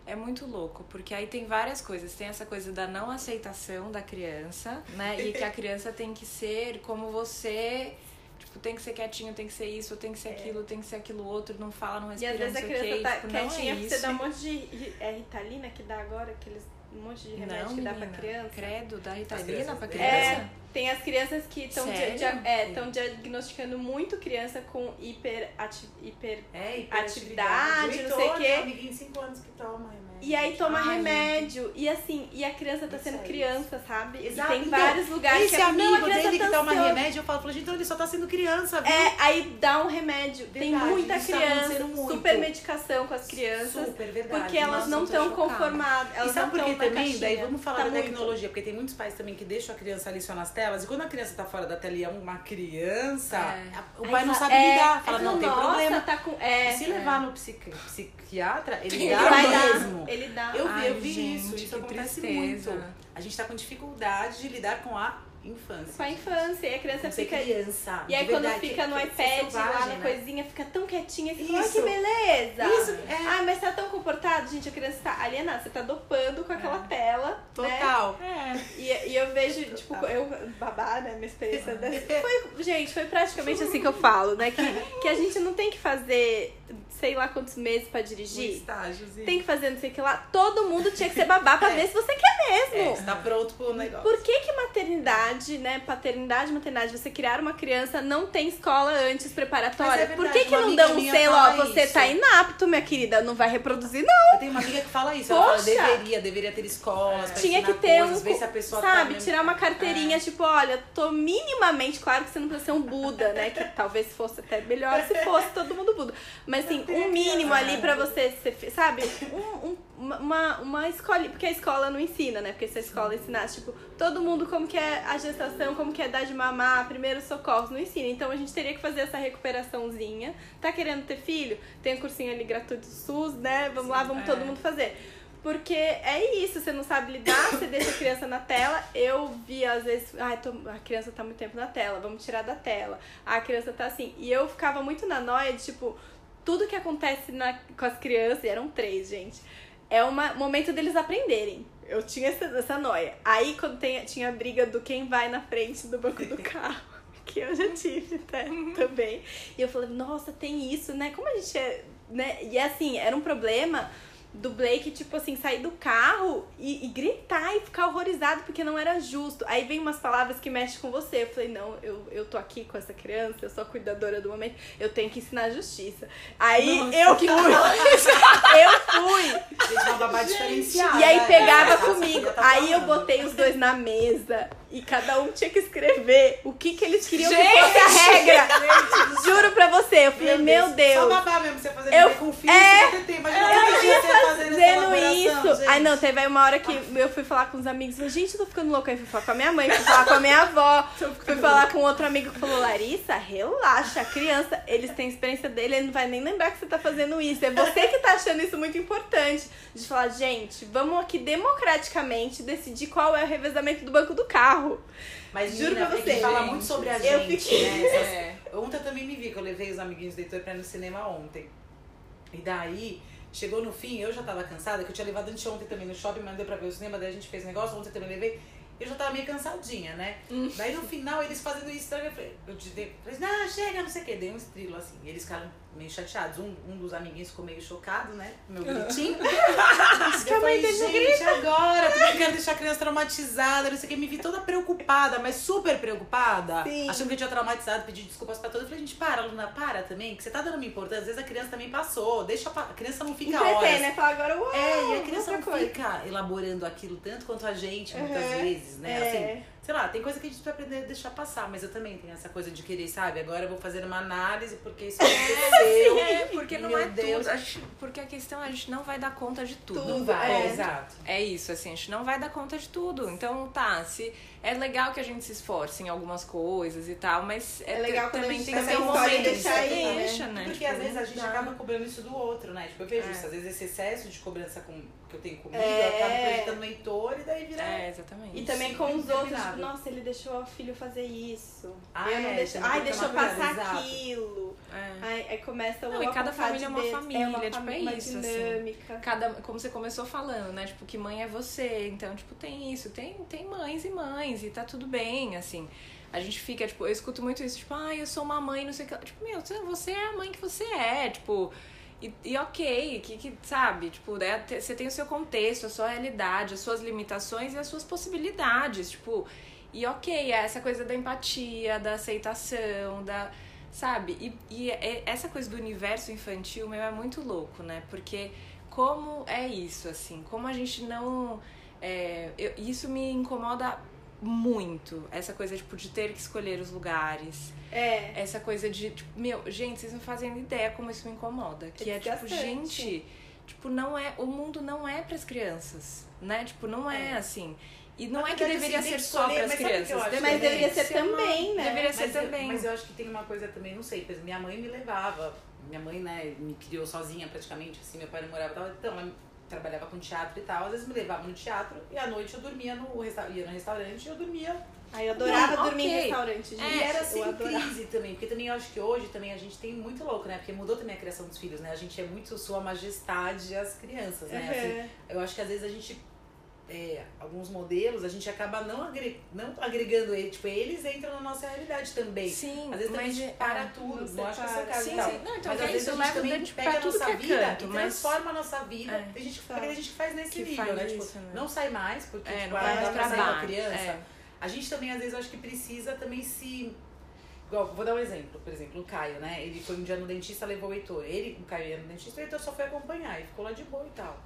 é muito louco, porque aí tem várias coisas. Tem essa coisa da não aceitação da criança, né? E que a criança tem que ser como você. Tipo, tem que ser quietinho, tem que ser isso, tem que ser é. aquilo, tem que ser aquilo outro, não fala, não respira, E às vezes a criança tá tipo, quietinha é você dá um monte de. É Ritalina que dá agora, aqueles um monte de remédio não, que dá menina, pra criança. Credo, dá Ritalina pra criança? É, tem as crianças que estão é, diagnosticando muito criança com hiperati hiper é, hiperatividade, não sei o quê. Tem 5 anos que toma remédio. E aí toma Ai, remédio. E assim, e a criança tá sendo criança, sabe? Exato. E tem então, vários lugares esse que a, amigo não, a dele que toma remédio, eu falo, gente, então ele só tá sendo criança, viu? É, aí dá um remédio. Verdade, tem muita tá criança, tá super medicação com as crianças. Super, verdade. Porque elas Nossa, não estão conformadas. Elas e sabe por que também? Daí vamos falar tá da tecnologia, porque tem muitos pais também que deixam a criança ali só nas telas, e quando a criança tá fora da tela e é uma criança, é. o pai aí, não sabe é, lidar. Fala, não, tem problema. Tá com, é, se levar no psiquiatra, ele dá mesmo. Ele dá. Eu vi, eu vi isso. Isso acontece tristeza. muito. A gente tá com dificuldade de lidar com a infância. Com a infância. E a criança fica. criança. E aí quando fica no iPad, selvagem, lá na né? coisinha, fica tão quietinha e fala, que beleza! Isso, é. Ai, mas tá tão comportado, gente, a criança tá alienada, você tá dopando com aquela é. tela. Né? Total. Né? É. E, e eu vejo, Total. tipo, eu babá, né? Minha experiência dessa. Foi, gente, foi praticamente assim que eu falo, né? Que, que a gente não tem que fazer sei lá quantos meses pra dirigir. Um estágiozinho. Tem que fazer não sei o que lá. Todo mundo tinha que ser babá pra é. ver se você quer mesmo. É, você tá pronto pro negócio. Por que que maternidade, né, paternidade, maternidade, você criar uma criança não tem escola antes preparatória? É Por que que não dão um selo, ó, você isso. tá inapto, minha querida, não vai reproduzir não. Eu tenho uma amiga que fala isso, Poxa. ela fala, deveria, deveria ter escolas. Tinha que ter coisas, um, ver se a pessoa tá sabe, tá tirar uma carteirinha, é. tipo, olha, tô minimamente, claro que você não precisa ser um Buda, né, que talvez fosse até melhor se fosse todo mundo Buda. Mas assim, um mínimo ali pra você ser, sabe? Um, um, uma, uma escola, porque a escola não ensina, né? Porque se a escola ensinasse, tipo, todo mundo como que é a gestação, como que é dar de mamar, primeiros socorros, não ensina. Então a gente teria que fazer essa recuperaçãozinha. Tá querendo ter filho? Tem um cursinho ali gratuito do SUS, né? Vamos Sim, lá, vamos é. todo mundo fazer. Porque é isso, você não sabe lidar, você deixa a criança na tela. Eu vi, às vezes, ai, a criança tá muito tempo na tela, vamos tirar da tela. A criança tá assim. E eu ficava muito na noia de, tipo, tudo que acontece na, com as crianças, e eram três, gente, é um momento deles aprenderem. Eu tinha essa, essa noia. Aí, quando tem, tinha a briga do quem vai na frente do banco do carro, que eu já tive né, também. E eu falei, nossa, tem isso, né? Como a gente é. Né? E assim, era um problema do Blake, tipo assim, sair do carro e, e, gritar e ficar horrorizado porque não era justo. Aí vem umas palavras que mexem com você. Eu falei, não, eu, eu tô aqui com essa criança, eu sou a cuidadora do momento, eu tenho que ensinar a justiça. Aí Nossa, eu fui. eu fui. Gente, uma babá diferenciada. E aí pegava comigo. Tá aí eu botei os dois na mesa e cada um tinha que escrever o que, que eles queriam gente, que fosse a regra. Gente, Juro pra você. Eu falei, meu Deus. Deus. Só babá mesmo, você fazer eu, com filho, é, você tem, mas eu ia fazendo isso. Gente. Ai, não, teve aí uma hora que eu fui falar com os amigos. Falei, gente, eu tô ficando louca. Aí fui falar com a minha mãe, fui falar com a minha avó. fui falar com outro amigo que falou, Larissa, relaxa, a criança, eles têm experiência dele, ele não vai nem lembrar que você tá fazendo isso. É você que tá achando isso muito importante. De falar, gente, vamos aqui democraticamente decidir qual é o revezamento do banco do carro carro. Mas Juro Nina, pra você. fala muito sobre a eu gente, fiquei... né? É. Ontem eu também me vi, que eu levei os amiguinhos do Heitor pra ir no cinema ontem. E daí, chegou no fim, eu já tava cansada, que eu tinha levado anteontem também no shopping, mas deu pra ver o cinema, daí a gente fez negócio, ontem eu também levei. Eu já tava meio cansadinha, né? Hum. Daí no final, eles fazendo isso, eu falei, eu falei, não, chega, não sei o que, dei um estrilo assim. E eles ficaram meio chateados. Um, um dos amiguinhos ficou meio chocado, né? Meu gritinho. que a mãe dele gente, agora, porque eu quero deixar a criança traumatizada, não sei o que. Me vi toda preocupada, mas super preocupada. Sim. Achando que eu tinha traumatizado, pedi desculpas pra todos. Eu falei, gente, para, Luna, para também, que você tá dando uma importância. Às vezes a criança também passou, deixa a, a criança não fica horas. né? Fala agora, uau, É, e a criança não coisa. fica elaborando aquilo tanto quanto a gente, muitas uhum. vezes, né? É. Assim, sei lá, tem coisa que a gente precisa aprender a deixar passar, mas eu também tenho essa coisa de querer, sabe? Agora eu vou fazer uma análise porque isso aconteceu. É, porque não é Deus. tudo. A gente, porque a questão é a gente não vai dar conta de tudo. Tudo, não vai. É, exato. É isso, assim, a gente não vai dar conta de tudo. Então, tá, se é legal que a gente se esforce em algumas coisas e tal, mas é, é legal também tem que ser um momento deixar aí, deixa, né? Porque tipo, às vezes a gente acaba cobrando isso do outro, né? Tipo, eu vejo é. isso, às vezes esse excesso de cobrança com, que eu tenho comigo, é. eu acabo projetando no Heitor e daí vira. É, exatamente. E também com os outros, tipo, nossa, ele deixou o filho fazer isso. Ah, eu não é, deixo, ai, deixou passar aquilo. É. Aí, aí começa o Não, e cada família é uma família, é uma, tipo, é isso, assim. dinâmica. Assim. Cada, como você começou falando, né? Tipo, que mãe é você. Então, tipo, tem isso. Tem, tem mães e mães, e tá tudo bem, assim. A gente fica, tipo, eu escuto muito isso, tipo, ah, eu sou uma mãe, não sei o que. Tipo, meu, você é a mãe que você é, tipo. E, e ok, que, que sabe, tipo, né, você tem o seu contexto, a sua realidade, as suas limitações e as suas possibilidades, tipo, e ok, é essa coisa da empatia, da aceitação, da sabe? E, e é, essa coisa do universo infantil, meu, é muito louco, né? Porque como é isso, assim, como a gente não. É, eu, isso me incomoda muito. Essa coisa, tipo, de ter que escolher os lugares. É. Essa coisa de, tipo, meu, gente, vocês não fazem ideia como isso me incomoda. Que é, é tipo, gente, tipo, não é. O mundo não é para as crianças, né? Tipo, não é, é. assim. E não é que deveria ser só para as crianças. Mas, deveria ser também, né? Deveria ser mas também. Eu, mas eu acho que tem uma coisa também, não sei, minha mãe me levava. Minha mãe, né, me criou sozinha praticamente, assim, meu pai não morava, então trabalhava com teatro e tal, às vezes me levava no teatro e à noite eu dormia no, ia no restaurante e eu dormia Aí eu adorava não, dormir okay. em restaurante, gente. É, era sem crise também, porque também eu acho que hoje também a gente tem muito louco, né? Porque mudou também a criação dos filhos, né? A gente é muito sua majestade as crianças, né? Uhum. Assim, eu acho que às vezes a gente é, alguns modelos, a gente acaba não, agre não agregando ele, tipo, eles entram na nossa realidade também. Sim, às vezes mas a gente para é, tudo, não acho que é o caso sim. Sim, não, então mas às é vezes isso a gente também pega a nossa é vida canto, e mas... transforma a nossa vida. É. Tem gente, gente faz nesse que nível, faz né? Tipo, isso, né? não sai mais, porque é, tipo, vai mais pra criança. É. A gente também, às vezes, eu acho que precisa também se vou dar um exemplo, por exemplo, o Caio, né? Ele foi um dia no dentista, levou o Heitor. Ele, o Caio ia no dentista, o Heitor só foi acompanhar e ficou lá de boa e tal.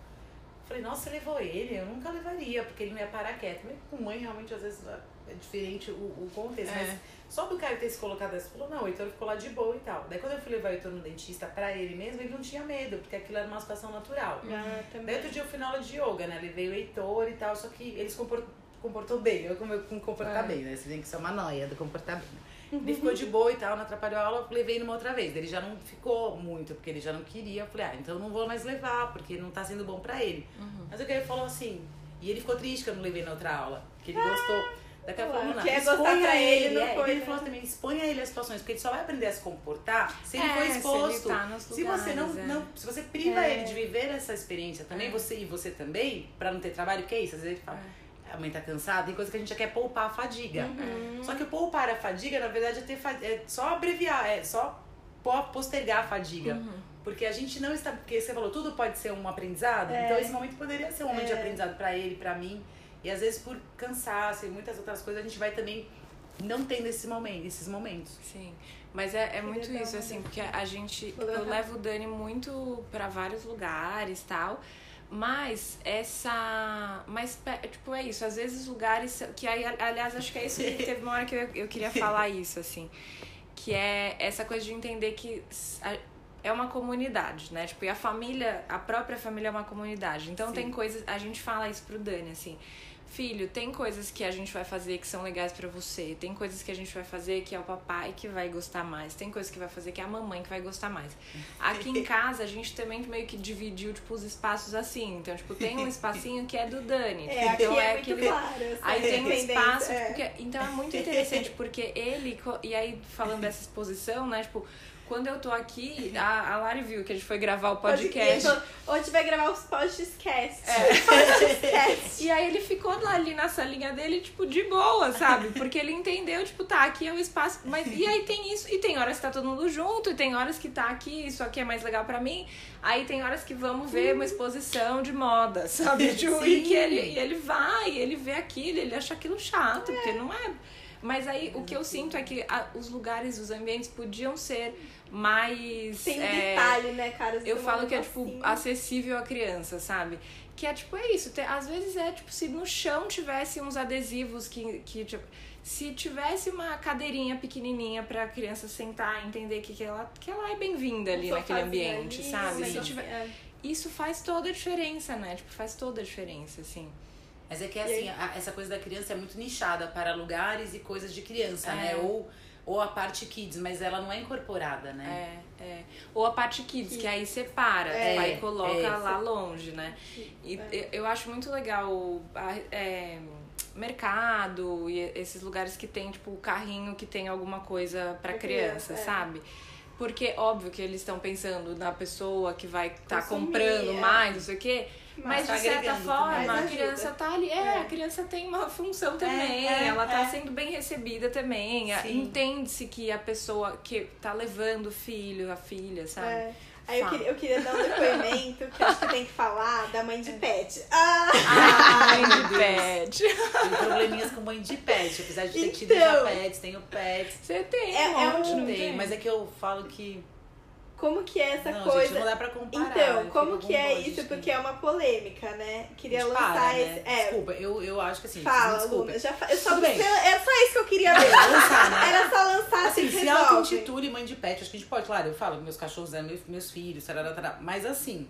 Falei, nossa, você levou ele? Eu nunca levaria, porque ele não ia parar quieto. Mas com mãe, realmente, às vezes é diferente o, o contexto. É. Mas só do Caio ter se colocado assim, falou, não, o Heitor ficou lá de boa e tal. Daí quando eu fui levar o Heitor no dentista pra ele mesmo, ele não tinha medo, porque aquilo era uma situação natural. Ah, Daí outro dia eu fui na aula de yoga, né? Levei o Heitor e tal, só que ele se comportou, comportou bem. Eu como eu comportar é. bem, né? Você tem que ser uma noia do comportar bem. Ele ficou de boa e tal, não atrapalhou a aula, levei numa outra vez. Ele já não ficou muito, porque ele já não queria. Eu falei, ah, então eu não vou mais levar, porque não tá sendo bom pra ele. Uhum. Mas o que ele falou assim, e ele ficou triste que eu não levei na outra aula, que ele gostou. Daqui a pouco não. Quer gostar pra ele, ele não é, foi. Ele falou também, exponha ele às situações, porque ele só vai aprender a se comportar se ele é, for exposto. Se, tá lugares, se você não, é. não, se você priva é. ele de viver essa experiência também, é. você e você também, pra não ter trabalho, que é isso? Às vezes ele fala a mãe tá cansada, tem coisa que a gente já quer poupar a fadiga. Uhum. Só que o poupar a fadiga, na verdade, é, ter, é só abreviar, é só postergar a fadiga. Uhum. Porque a gente não está. Porque você falou, tudo pode ser um aprendizado. É. Então esse momento poderia ser um momento é. de aprendizado para ele, para mim. E às vezes por cansaço e muitas outras coisas, a gente vai também não tendo esse momento, esses momentos. Sim. Mas é, é muito isso, assim, porque a gente. Eu levo o Dani muito para vários lugares tal. Mas essa. Mas, tipo, é isso. Às vezes lugares. Que aí, aliás, acho que é isso que teve uma hora que eu, eu queria falar isso, assim. Que é essa coisa de entender que é uma comunidade, né? Tipo, e a família, a própria família é uma comunidade. Então Sim. tem coisas. A gente fala isso pro Dani, assim filho, tem coisas que a gente vai fazer que são legais para você, tem coisas que a gente vai fazer que é o papai que vai gostar mais, tem coisas que vai fazer que é a mamãe que vai gostar mais. Aqui em casa a gente também meio que dividiu tipo os espaços assim, então tipo tem um espacinho que é do Dani, é, então é, é aquele claro, aí tem um espaço, é. porque, então é muito interessante porque ele e aí falando dessa exposição, né, tipo quando eu tô aqui, a, a Lari viu que a gente foi gravar o podcast. Hoje vai gravar os podcasts. É. e aí ele ficou lá ali na salinha dele, tipo, de boa, sabe? Porque ele entendeu, tipo, tá, aqui é o espaço. Mas e aí tem isso, e tem horas que tá todo mundo junto, e tem horas que tá aqui, isso aqui é mais legal para mim. Aí tem horas que vamos ver uma exposição de moda, sabe? Tipo, e que ele, ele vai, ele vê aquilo, ele acha aquilo chato, é. porque não é. Mas aí o que eu sinto é que a, os lugares, os ambientes podiam ser mais. Tem é, detalhe, né, cara? Eu falo que é, tipo, acessível à criança, sabe? Que é tipo, é isso. às vezes é tipo, se no chão tivesse uns adesivos que. que tipo, se tivesse uma cadeirinha pequenininha pra criança sentar e entender que, que, ela, que ela é bem-vinda ali naquele ambiente, ali, sabe? Se tiver, é. Isso faz toda a diferença, né? Tipo, faz toda a diferença, assim. Mas é que assim, a, essa coisa da criança é muito nichada para lugares e coisas de criança, né? é. né? Ou ou a parte kids, mas ela não é incorporada, né? É, é. Ou a parte kids, que aí separa, é, aí coloca é, lá longe, né? E é. eu acho muito legal é, mercado e esses lugares que tem, tipo, o carrinho que tem alguma coisa para criança, criança, é. Porque, óbvio que eles estão pensando na pessoa que vai estar tá comprando mais, não sei o quê. Mas, tá de certa forma, a criança tá ali. É, é, a criança tem uma função também. É, é, ela tá é. sendo bem recebida também. Entende-se que a pessoa que tá levando o filho, a filha, sabe? É. Aí eu queria, eu queria, dar um depoimento que acho que tem que falar da mãe de pet. Ah, ah mãe de pet. Tem probleminhas com mãe de pet, apesar de ter então, tido já pets, tenho pets. Você tem, é, um é monte, um, não tem, Mas é que eu falo que como que é essa não, coisa. Gente, não dá pra comparar. Então, como que é isso? Porque é uma polêmica, né? Queria lançar para, né? esse. É. Desculpa, eu, eu acho que assim. Fala, Luna. Já fa... eu só bem. Era só isso que eu queria ver. lançar, né? Era só lançar assim. Se auto-intitule mãe de pet, acho que a gente pode, claro, eu falo meus cachorros, né, meus, meus filhos, tarará, tarará, mas assim,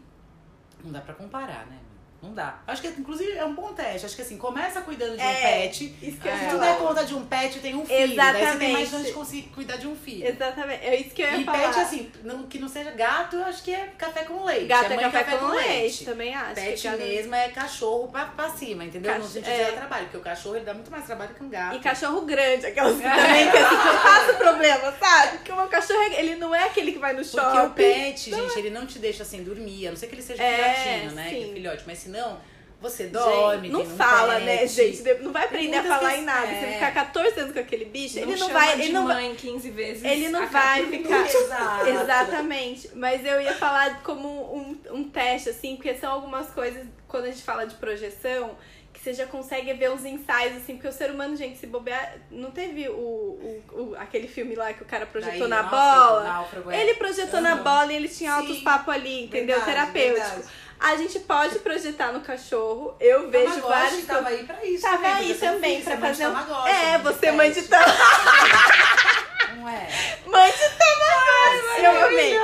não dá pra comparar, né? Não dá. Acho que, inclusive, é um bom teste. Acho que assim, começa cuidando de um é, pet. Isso que eu Se tu der conta de um pet, tem um filho. Exatamente. Daí você tem mais chance de conseguir cuidar de um filho. Exatamente. É isso que eu ia e falar. E pet, assim, não, que não seja gato, eu acho que é café com leite. Gato é, é café, café, com, com leite. leite. Também acho. Pet gato... mesmo é cachorro pra, pra cima, entendeu? Cach... No sentido é. de trabalho. Porque o cachorro ele dá muito mais trabalho que um gato. E cachorro grande, aquelas que também que assim, que eu faço problema, sabe? Porque o meu cachorro, ele não é aquele que vai no shopping. Porque o pet, gente, é. ele não te deixa sem dormir. A não ser que ele seja é, filhotinho, né? Que é filhote. Mas se não você dorme, gente, não fala, pet. né, gente? Não vai aprender a falar em nada. É. Você ficar 14 anos com aquele bicho, não ele não vai. Ele não mãe 15 vezes. Ele não vai ficar. Exato. Exatamente. Mas eu ia falar como um, um teste, assim, porque são algumas coisas, quando a gente fala de projeção, que você já consegue ver os ensaios, assim, porque o ser humano, gente, se bobear. Não teve o, o, o aquele filme lá que o cara projetou Daí, na bola? Náufrago, é. Ele projetou uhum. na bola e ele tinha altos papos ali, entendeu? Verdade, Terapêutico. Verdade. A gente pode projetar no cachorro. Eu vejo Tamagotchi vários. Tava aí pra isso. Tava aí também, pra fazer um. É, você é mãe de Tamagotchi. Não é? Mãe de Tamagotchi. Eu amei.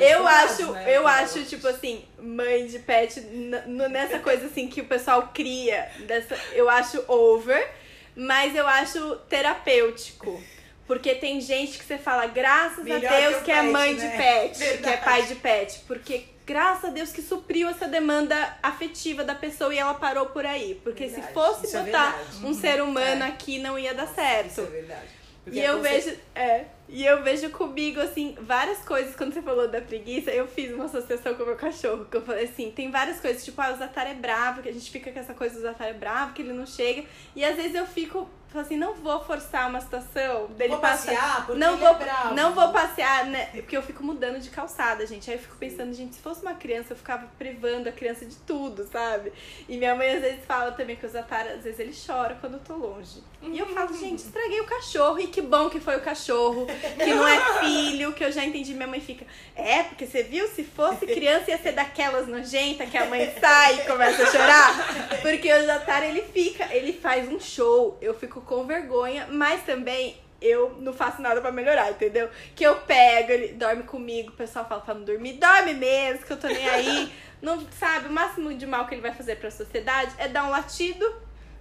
Eu acho, né? eu acho, tipo assim, mãe de pet, nessa coisa assim que o pessoal cria. Dessa, eu acho over, mas eu acho terapêutico. Porque tem gente que você fala, graças Melhor a Deus que, que é mãe né? de pet, Verdade. que é pai de pet. Porque graças a Deus que supriu essa demanda afetiva da pessoa e ela parou por aí. Porque verdade. se fosse é botar é um ser humano é. aqui, não ia dar certo. Isso é verdade. Porque e eu você... vejo, é, e eu vejo comigo, assim, várias coisas. Quando você falou da preguiça, eu fiz uma associação com o meu cachorro. Que eu falei assim: tem várias coisas, tipo, ah, o Zatar é bravo, que a gente fica com essa coisa do Zatar é bravo, que ele não chega. E às vezes eu fico Fala assim, não vou forçar uma situação dele vou passar. Passear porque não vou, é bravo. não vou passear, né? Porque eu fico mudando de calçada, gente. Aí eu fico pensando, gente, se fosse uma criança, eu ficava privando a criança de tudo, sabe? E minha mãe às vezes fala também que o Zatar, às vezes ele chora quando eu tô longe. E eu falo, gente, estraguei o cachorro. E que bom que foi o cachorro, que não é filho, que eu já entendi. Minha mãe fica, é, porque você viu, se fosse criança ia ser daquelas nojentas que a mãe sai e começa a chorar. Porque o Zatar, ele fica, ele faz um show. Eu fico com vergonha mas também eu não faço nada para melhorar, entendeu? Que eu pego, ele dorme comigo, o pessoal fala pra não dormir, dorme mesmo, que eu tô nem aí. não sabe, o máximo de mal que ele vai fazer pra sociedade é dar um latido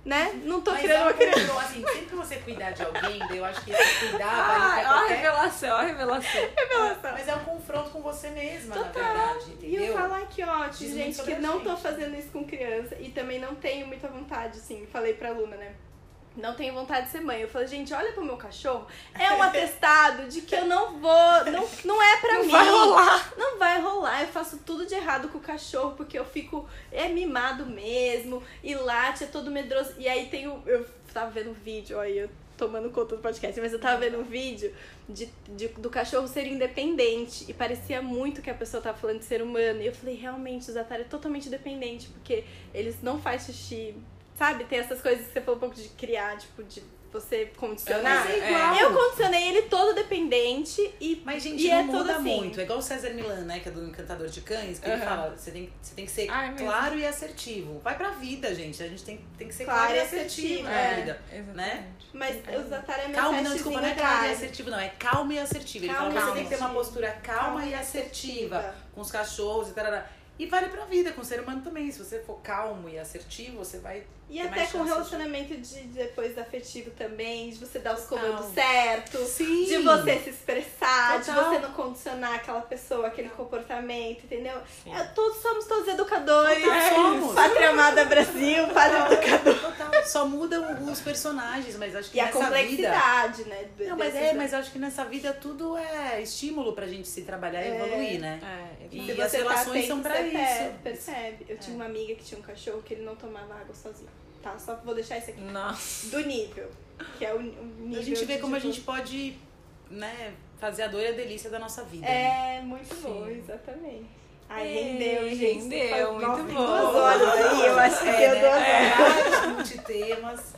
né? Não tô Mas criando é uma criança. Então, assim, sempre que você cuidar de alguém, eu acho que esse cuidar vale pra qualquer... revelação, a revelação. revelação. Mas é um confronto com você mesma, Total. na verdade, entendeu? E eu falar que, ó, gente, que não gente. tô fazendo isso com criança e também não tenho muita vontade, assim, falei pra Luna, né? Não tenho vontade de ser mãe. Eu falei, gente, olha pro meu cachorro. É um atestado de que eu não vou. Não, não é pra não mim. Não vai rolar. Não vai rolar. Eu faço tudo de errado com o cachorro, porque eu fico. É mimado mesmo. E late, é todo medroso. E aí tem o. Eu tava vendo um vídeo, aí eu tomando conta do podcast, mas eu tava vendo um vídeo de, de, do cachorro ser independente. E parecia muito que a pessoa tava falando de ser humano. E eu falei, realmente, o Zatar é totalmente dependente, porque eles não faz xixi Sabe? Tem essas coisas que você falou um pouco de criar, tipo, de você condicionar. É, igual. Eu condicionei ele todo dependente e. Mas, gente, e não é muda assim. muito. É igual o César Milan, né? Que é do Encantador de Cães, que uhum. ele fala: você tem, você tem que ser Ai, claro e assertivo. Vai pra vida, gente. A gente tem, tem que ser claro, claro e assertivo, na é, vida. Né? Mas é. o Zatar é Calma, não, desculpa, não é claro e assertivo, não. É calmo e assertivo. Ele calma fala: você tem que ter uma postura calma, calma e assertiva, assertiva com os cachorros e tal. E vale pra vida, com o ser humano também. Se você for calmo e assertivo, você vai. E até com relacionamento de... de depois afetivo também, de você dar os comandos certos, Sim. de você se expressar, Total. de você não condicionar aquela pessoa, aquele comportamento, entendeu? É, todos somos todos educadores. Total, somos. Pátria Amada Brasil, Padre Educador. Total. Só mudam os personagens, mas acho que e nessa a complexidade, vida... né? Não, mas é, mas acho que nessa vida tudo é estímulo pra gente se trabalhar e é. evoluir, né? É, e as relações tá são pra isso. Percebe? Eu tinha é. uma amiga que tinha um cachorro que ele não tomava água sozinho. Tá? Só vou deixar isso aqui. Nossa. Do nível. Que é o, nível. A gente vê como tipo... a gente pode, né, fazer a dor e a delícia da nossa vida. É, né? muito Sim. bom, exatamente. Ai, rendeu, gente. Rendeu, muito bom. Duas horas aí, eu acho que é, deu duas né? horas. É, multitemas.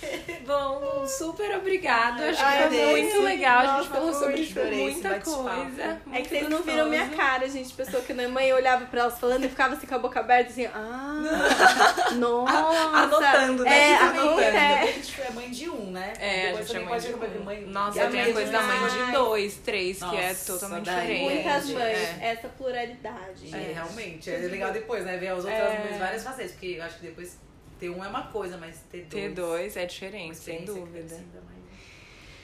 Bom, super obrigada. Acho que foi muito legal. Nossa, a gente falou sobre tipo, muita coisa. É que vocês não viram minha cara, gente. Pessoa que minha mãe olhava pra elas falando e ficava assim com a boca aberta, assim, ah, nossa. Anotando, né? É, anotando. é. A gente é mãe de um, né? É, a Depois gente é mãe pode de um. mãe- Nossa, a tem a coisa de da mãe de dois, três, que é Nossa, totalmente diferente. Muitas É, mães, é. essa pluralidade. É, realmente. É legal depois, né? Ver as outras É. mães várias facetas. Porque eu acho que depois ter um é uma coisa, mas ter dois. Ter dois é diferente, sem dúvida.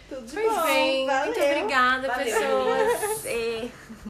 Tudo de Pois bom. bem, muito valeu. obrigada, Valeu. pessoas. É.